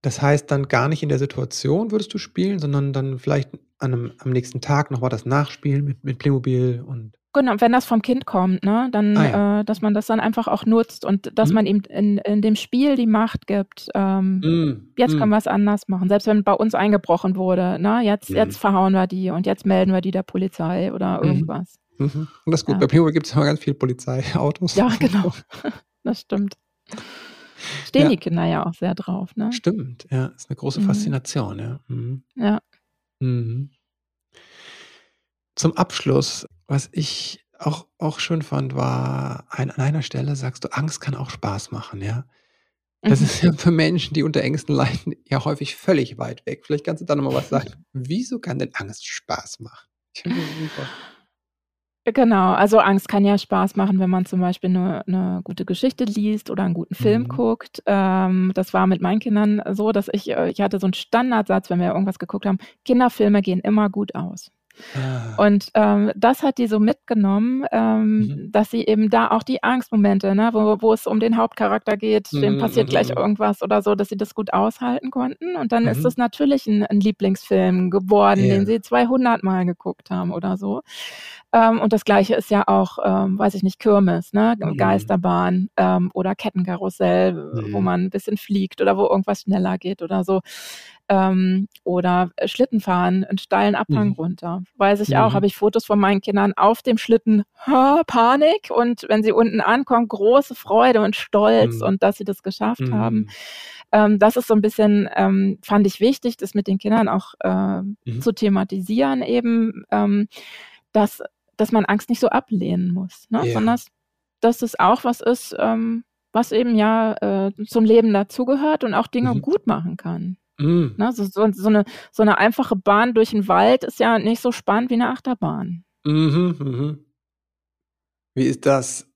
Das heißt dann gar nicht in der Situation würdest du spielen, sondern dann vielleicht an 'nem am nächsten Tag noch mal das nachspielen mit mit Playmobil und Genau, wenn das vom Kind kommt, ne, dann Ah ja. äh, dass man das dann einfach auch nutzt und dass Mhm. man ihm in in dem Spiel die Macht gibt, ähm: Mhm, „Jetzt können mhm. wir's anders machen.“ Selbst wenn bei uns eingebrochen wurde, ne? „Jetzt jetzt Mhm. verhauen wir die und jetzt melden wir die der Polizei“ oder Mhm. irgendwas. Mhm. Und das ist gut. Ja. Bei Playmobil gibt's immer ganz viel Polizeiautos Ja, genau. Das stimmt. Stehen Ja. die Kinder ja auch sehr drauf, ne? Stimmt, ja, ist 'ne große Mhm. Faszination, ja. Mhm. Ja. Mhm. Zum Abschluss, was ich auch auch schön fand, war ein an einer Stelle sagst du: „Angst kann auch Spaß machen“, ja? Das Mhm. ist ja für Menschen, die unter Ängsten leiden, ja häufig völlig weit weg. Vielleicht kannst du da noch mal was sagen. Wieso kann denn Angst Spaß machen? Ich finde das super. Genau, also Angst kann ja Spaß machen, wenn man zum Beispiel 'ne 'ne gute Geschichte liest oder 'n guten Film Mhm. guckt. Ähm, das war mit meinen Kindern so, dass ich äh, ich hatte so 'n Standardsatz, wenn wir irgendwas geguckt haben: „Kinderfilme gehen immer gut aus.“ Ah. Und, ähm, das hat die so mitgenommen, ähm, Mhm. dass sie eben da auch die Angstmomente, ne, wo wo es um den Hauptcharakter geht, dem Mhm, passiert mhm, gleich mhm. irgendwas oder so, dass sie das gut aushalten konnten. Und dann ist Mhm. das natürlich 'n 'n Lieblingsfilm geworden, den Ja. sie 200 Mal geguckt haben oder so. Ähm, und das Gleiche ist ja auch, ähm, weiß ich nicht, Kirmes, ne, Mhm. Geisterbahn, ähm, oder Kettenkarussell, wo Mhm. man 'n bisschen fliegt oder wo irgendwas schneller geht oder so. Ähm, oder, äh, Schlittenfahren, 'n steilen Abhang Mhm. runter. Weiß ich auch, habe Mhm. ich Fotos von meinen Kindern auf dem Schlitten, ha, Panik und wenn sie unten ankommen, große Freude und Stolz Mhm. und dass sie das geschafft haben. Mhm. Ähm, das ist so 'n bisschen, ähm fand ich wichtig, das mit den Kindern auch, Mhm. zu thematisieren eben, dass dass man Angst nicht so ablehnen muss, ne, sondern Ja. dass es auch was ist, ähm, was eben ja, äh, zum Leben dazugehört und auch Dinge Mhm. gut machen kann. Mhm. Ne, so so so 'ne so 'ne einfache Bahn durch 'n Wald ist ja nicht so spannend wie 'ne Achterbahn. Mhm, mhm. Wie ist das?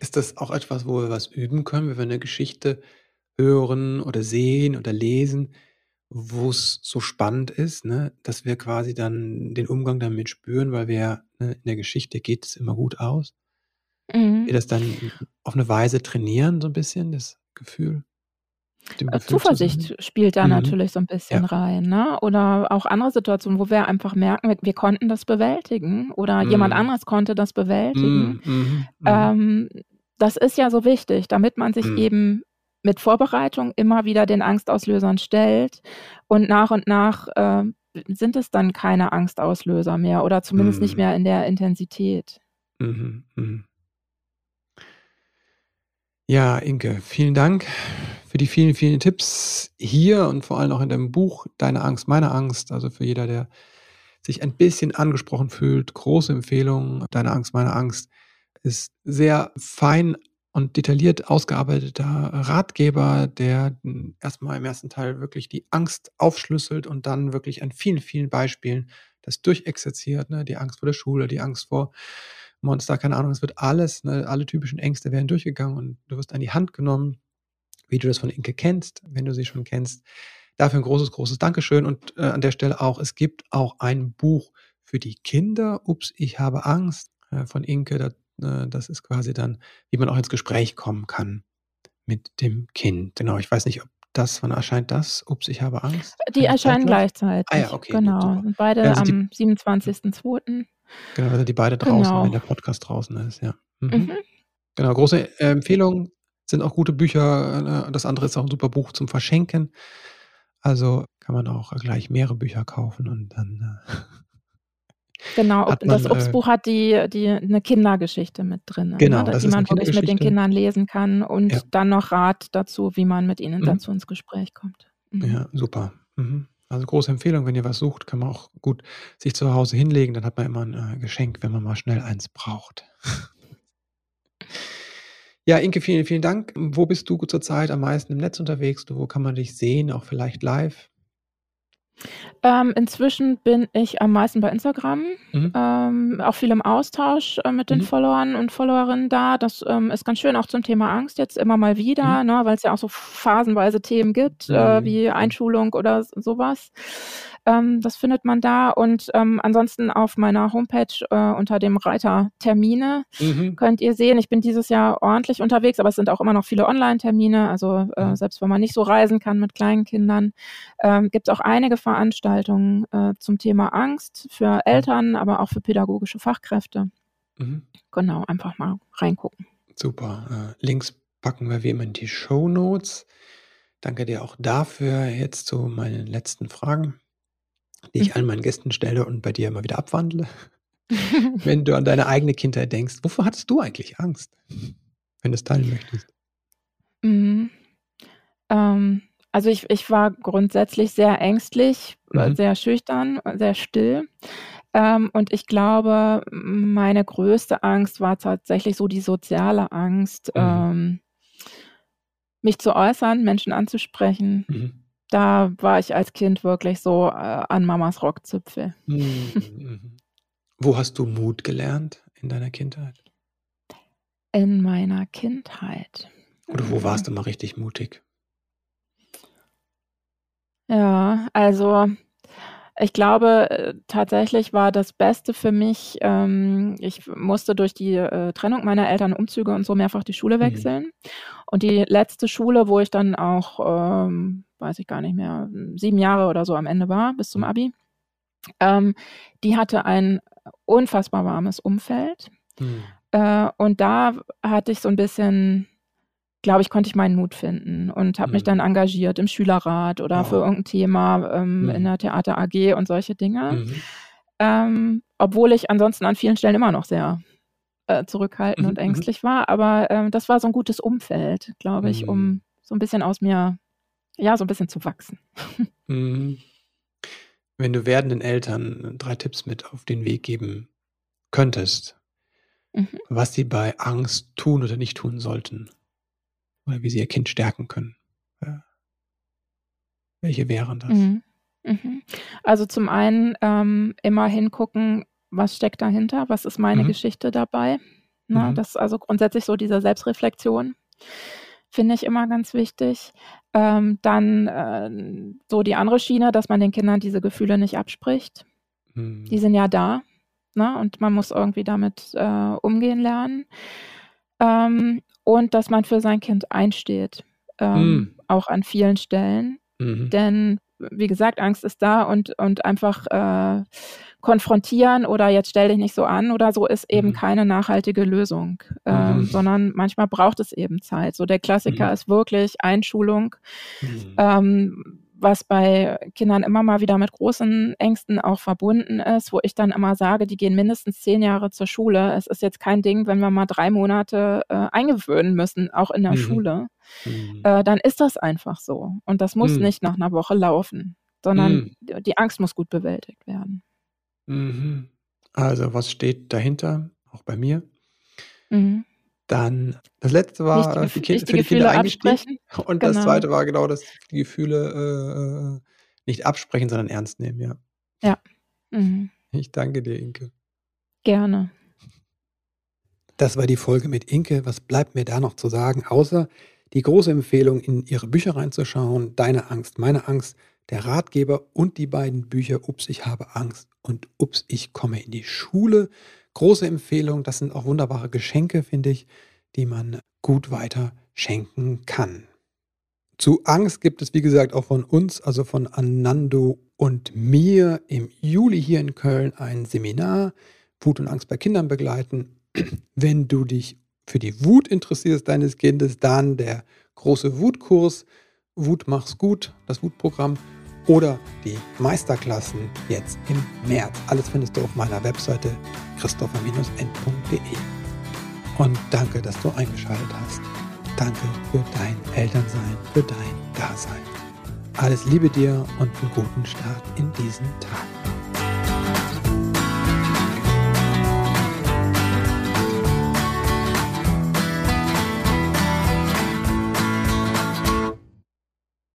Ist das auch etwas, wo wir was üben können, wenn wir 'ne Geschichte hören oder sehen oder lesen, wo's so spannend ist, ne, dass wir quasi dann den Umgang damit spüren, weil wir in der Geschichte geht es immer gut aus? Mhm. Wir das dann auf 'ne Weise trainieren, so 'n bisschen, das Gefühl Äh, Gefühl? Zuversicht spielt da Mhm. natürlich so 'n bisschen Ja. rein, ne? Oder auch andere Situationen, wo wir einfach merken, wir wir konnten das bewältigen oder jemand Mhm. anderes konnte das bewältigen. Mhm, mhm, mhm. Ähm, das ist ja so wichtig, damit man sich Mhm. eben mit Vorbereitung immer wieder den Angstauslösern stellt und nach und nach, ähm, sind es dann keine Angstauslöser mehr oder zumindest nicht Mhm. mehr in der Intensität. Mhm, mhm. Ja, Inke, vielen Dank für die vielen, vielen Tipps hier und vor allem auch in deinem Buch „Deine Angst, meine Angst“. Also, für jeder, der sich ein bisschen angesprochen fühlt, große Empfehlung. „Deine Angst, meine Angst“ ist sehr fein und detailliert ausgearbeiteter Ratgeber, der, hm, erst mal im 1. Teil wirklich die Angst aufschlüsselt und dann wirklich an vielen, vielen Beispielen das durchexerziert, ne? Die Angst vor der Schule, die Angst vor Monster, keine Ahnung. Es wird alles ne, alle typischen Ängste werden durchgegangen und du wirst an die Hand genommen, wie du das von Inke kennst, wenn du sie schon kennst. Dafür 'n großes, großes Dankeschön und, äh, an der Stelle auch, es gibt auch ein Buch für die Kinder, „Ups, ich habe Angst“, äh, von Inke. Da das ist quasi dann, wie man auch ins Gespräch kommen kann mit dem Kind. Genau, ich weiß nicht, ob das, wann erscheint das? Ups, ich habe Angst. Die erscheinen gleichzeitig. Ah ja, okay. Genau. Sind beide die- am 27.02. Genau, sind die beide draußen, Genau. wenn der Podcast draußen ist, ja. Mhm. Mhm. Genau, große äh, Empfehlung, sind auch gute Bücher. äh, Das andere ist auch ein super Buch zum Verschenken. Also kann man auch gleich mehrere Bücher kaufen und dann. Genau, Hat das man, äh, Ups-Buch hat die, die eine Kindergeschichte mit drin, Genau, ne, das die man wirklich mit den. Kindern lesen kann und Ja. dann noch Rat dazu, wie man mit ihnen Mhm. dazu ins Gespräch kommt. Mhm. Ja, super. Mhm. Also große Empfehlung, wenn ihr was sucht, kann man auch gut sich zu Hause hinlegen. Dann hat man immer ein äh, Geschenk, wenn man mal schnell eins braucht. ja, Inke, vielen, vielen Dank. Wo bist du zurzeit am meisten im Netz unterwegs? Wo kann man dich sehen, auch vielleicht live? Ähm, inzwischen bin ich am meisten bei Instagram, Mhm. ähm, auch viel im Austausch äh, mit den Mhm. Followern und Followerinnen da. Das ähm, ist ganz schön auch zum Thema Angst jetzt immer mal wieder, ne, weil es ja auch so phasenweise Themen gibt, äh, Mhm. wie Einschulung oder sowas. Ähm, das findet man da und ähm, ansonsten auf meiner Homepage äh, unter dem Reiter Termine Mhm. könnt ihr sehen, ich bin dieses Jahr ordentlich unterwegs, aber es sind auch immer noch viele Online-Termine. Also äh, Mhm. selbst wenn man nicht so reisen kann mit kleinen Kindern, ähm, gibt es auch einige Veranstaltungen äh, zum Thema Angst für Eltern, aber auch für pädagogische Fachkräfte. Mhm. Genau, einfach mal reingucken. Super. Äh, Links packen wir wie immer in die Show Notes. Danke dir auch dafür. Jetzt zu meinen letzten Fragen, die ich Mhm. allen meinen Gästen stelle und bei dir immer wieder abwandle. Wenn du an deine eigene Kindheit denkst, wovor hattest du eigentlich Angst? Wenn du es teilen möchtest. Mhm. Ähm, also ich, ich war grundsätzlich sehr ängstlich, äh, Mhm. sehr schüchtern, sehr still. Ähm, und ich glaube, meine größte Angst war tatsächlich so die soziale Angst, Mhm. ähm, mich zu äußern, Menschen anzusprechen. Mhm. Da war ich als Kind wirklich so äh, an Mamas Rockzipfel. Mhm. Mhm. Wo hast du Mut gelernt in deiner Kindheit? In meiner Kindheit. Oder wo warst du mal richtig mutig? Ja, also ich glaube, äh, tatsächlich war das Beste für mich, ähm, ich musste durch die äh, Trennung meiner Eltern, Umzüge und so mehrfach die Schule Mhm. wechseln. Und die letzte Schule, wo ich dann auch, ähm, weiß ich gar nicht mehr, sieben Jahre oder so am Ende war, bis zum Mhm. Abi, ähm, die hatte ein unfassbar warmes Umfeld. Mhm. Äh, und da hatte ich so ein bisschen, glaube ich, konnte ich meinen Mut finden und habe mich Mhm. dann engagiert im Schülerrat oder für Ja. irgendein Thema ähm, in Mhm. der Theater AG und solche Dinge. Mhm. Ähm, obwohl ich ansonsten an vielen Stellen immer noch sehr äh, zurückhaltend Mhm. und Mhm. ängstlich war. Aber ähm, das war so ein gutes Umfeld, glaube ich, Mhm. um so ein bisschen aus mir, ja, so ein bisschen zu wachsen. Mhm. Wenn du werdenden Eltern drei Tipps mit auf den Weg geben könntest, Mhm. was sie bei Angst tun oder nicht tun sollten, oder wie sie ihr Kind stärken können, ja. welche wären das? Mhm. Mhm. Also zum einen ähm, immer hingucken, was steckt dahinter, was ist meine Mhm. Geschichte dabei. Na, Mhm. Das ist also grundsätzlich so diese Selbstreflexion, finde ich immer ganz wichtig. Ähm, dann äh, so die andere Schiene, dass man den Kindern diese Gefühle nicht abspricht. Die Mhm. sind ja da ne? und man muss irgendwie damit äh, umgehen lernen. Ähm, und dass man für sein Kind einsteht, ähm, Mhm. auch an vielen Stellen. Mhm. Denn, wie gesagt, Angst ist da und, und einfach äh, konfrontieren oder jetzt stell dich nicht so an oder so ist eben Mhm. keine nachhaltige Lösung, ähm, Mhm. sondern manchmal braucht es eben Zeit. So der Klassiker Mhm. ist wirklich Einschulung, Mhm. ähm, was bei Kindern immer mal wieder mit großen Ängsten auch verbunden ist, wo ich dann immer sage, die gehen mindestens zehn Jahre zur Schule. Es ist jetzt kein Ding, wenn wir mal drei Monate äh, eingewöhnen müssen, auch in der Mhm. Schule Mhm. äh, dann ist das einfach so. Und das muss Mhm. nicht nach einer Woche laufen, sondern Mhm. die Angst muss gut bewältigt werden. Mhm. Also, was steht dahinter? Auch bei mir. Mhm. Dann das letzte Nicht war die, Gef die nicht die für die Kinder Gefühle absprechen. Und das Genau. zweite war genau das, die Gefühle äh, nicht absprechen, sondern ernst nehmen, ja. Ja. Mhm. Ich danke dir, Inke. Gerne. Das war die Folge mit Inke. Was bleibt mir da noch zu sagen, außer die große Empfehlung, in ihre Bücher reinzuschauen. Deine Angst, meine Angst, der Ratgeber und die beiden Bücher Ups, ich habe Angst und Ups, ich komme in die Schule. Große Empfehlung. Das sind auch wunderbare Geschenke, finde ich, die man gut weiter schenken kann. Zu Angst gibt es, wie gesagt, auch von uns, also von Anando und mir im Juli hier in Köln ein Seminar, Wut und Angst bei Kindern begleiten. Wenn du dich für die Wut interessierst deines Kindes, dann der große Wutkurs, Wut mach's gut, das Wutprogramm oder die Meisterklassen jetzt im März. Alles findest du auf meiner Webseite christopher-end.de. Und danke, dass du eingeschaltet hast. Danke für dein Elternsein, für dein Dasein. Alles Liebe dir und einen guten Start in diesen Tag.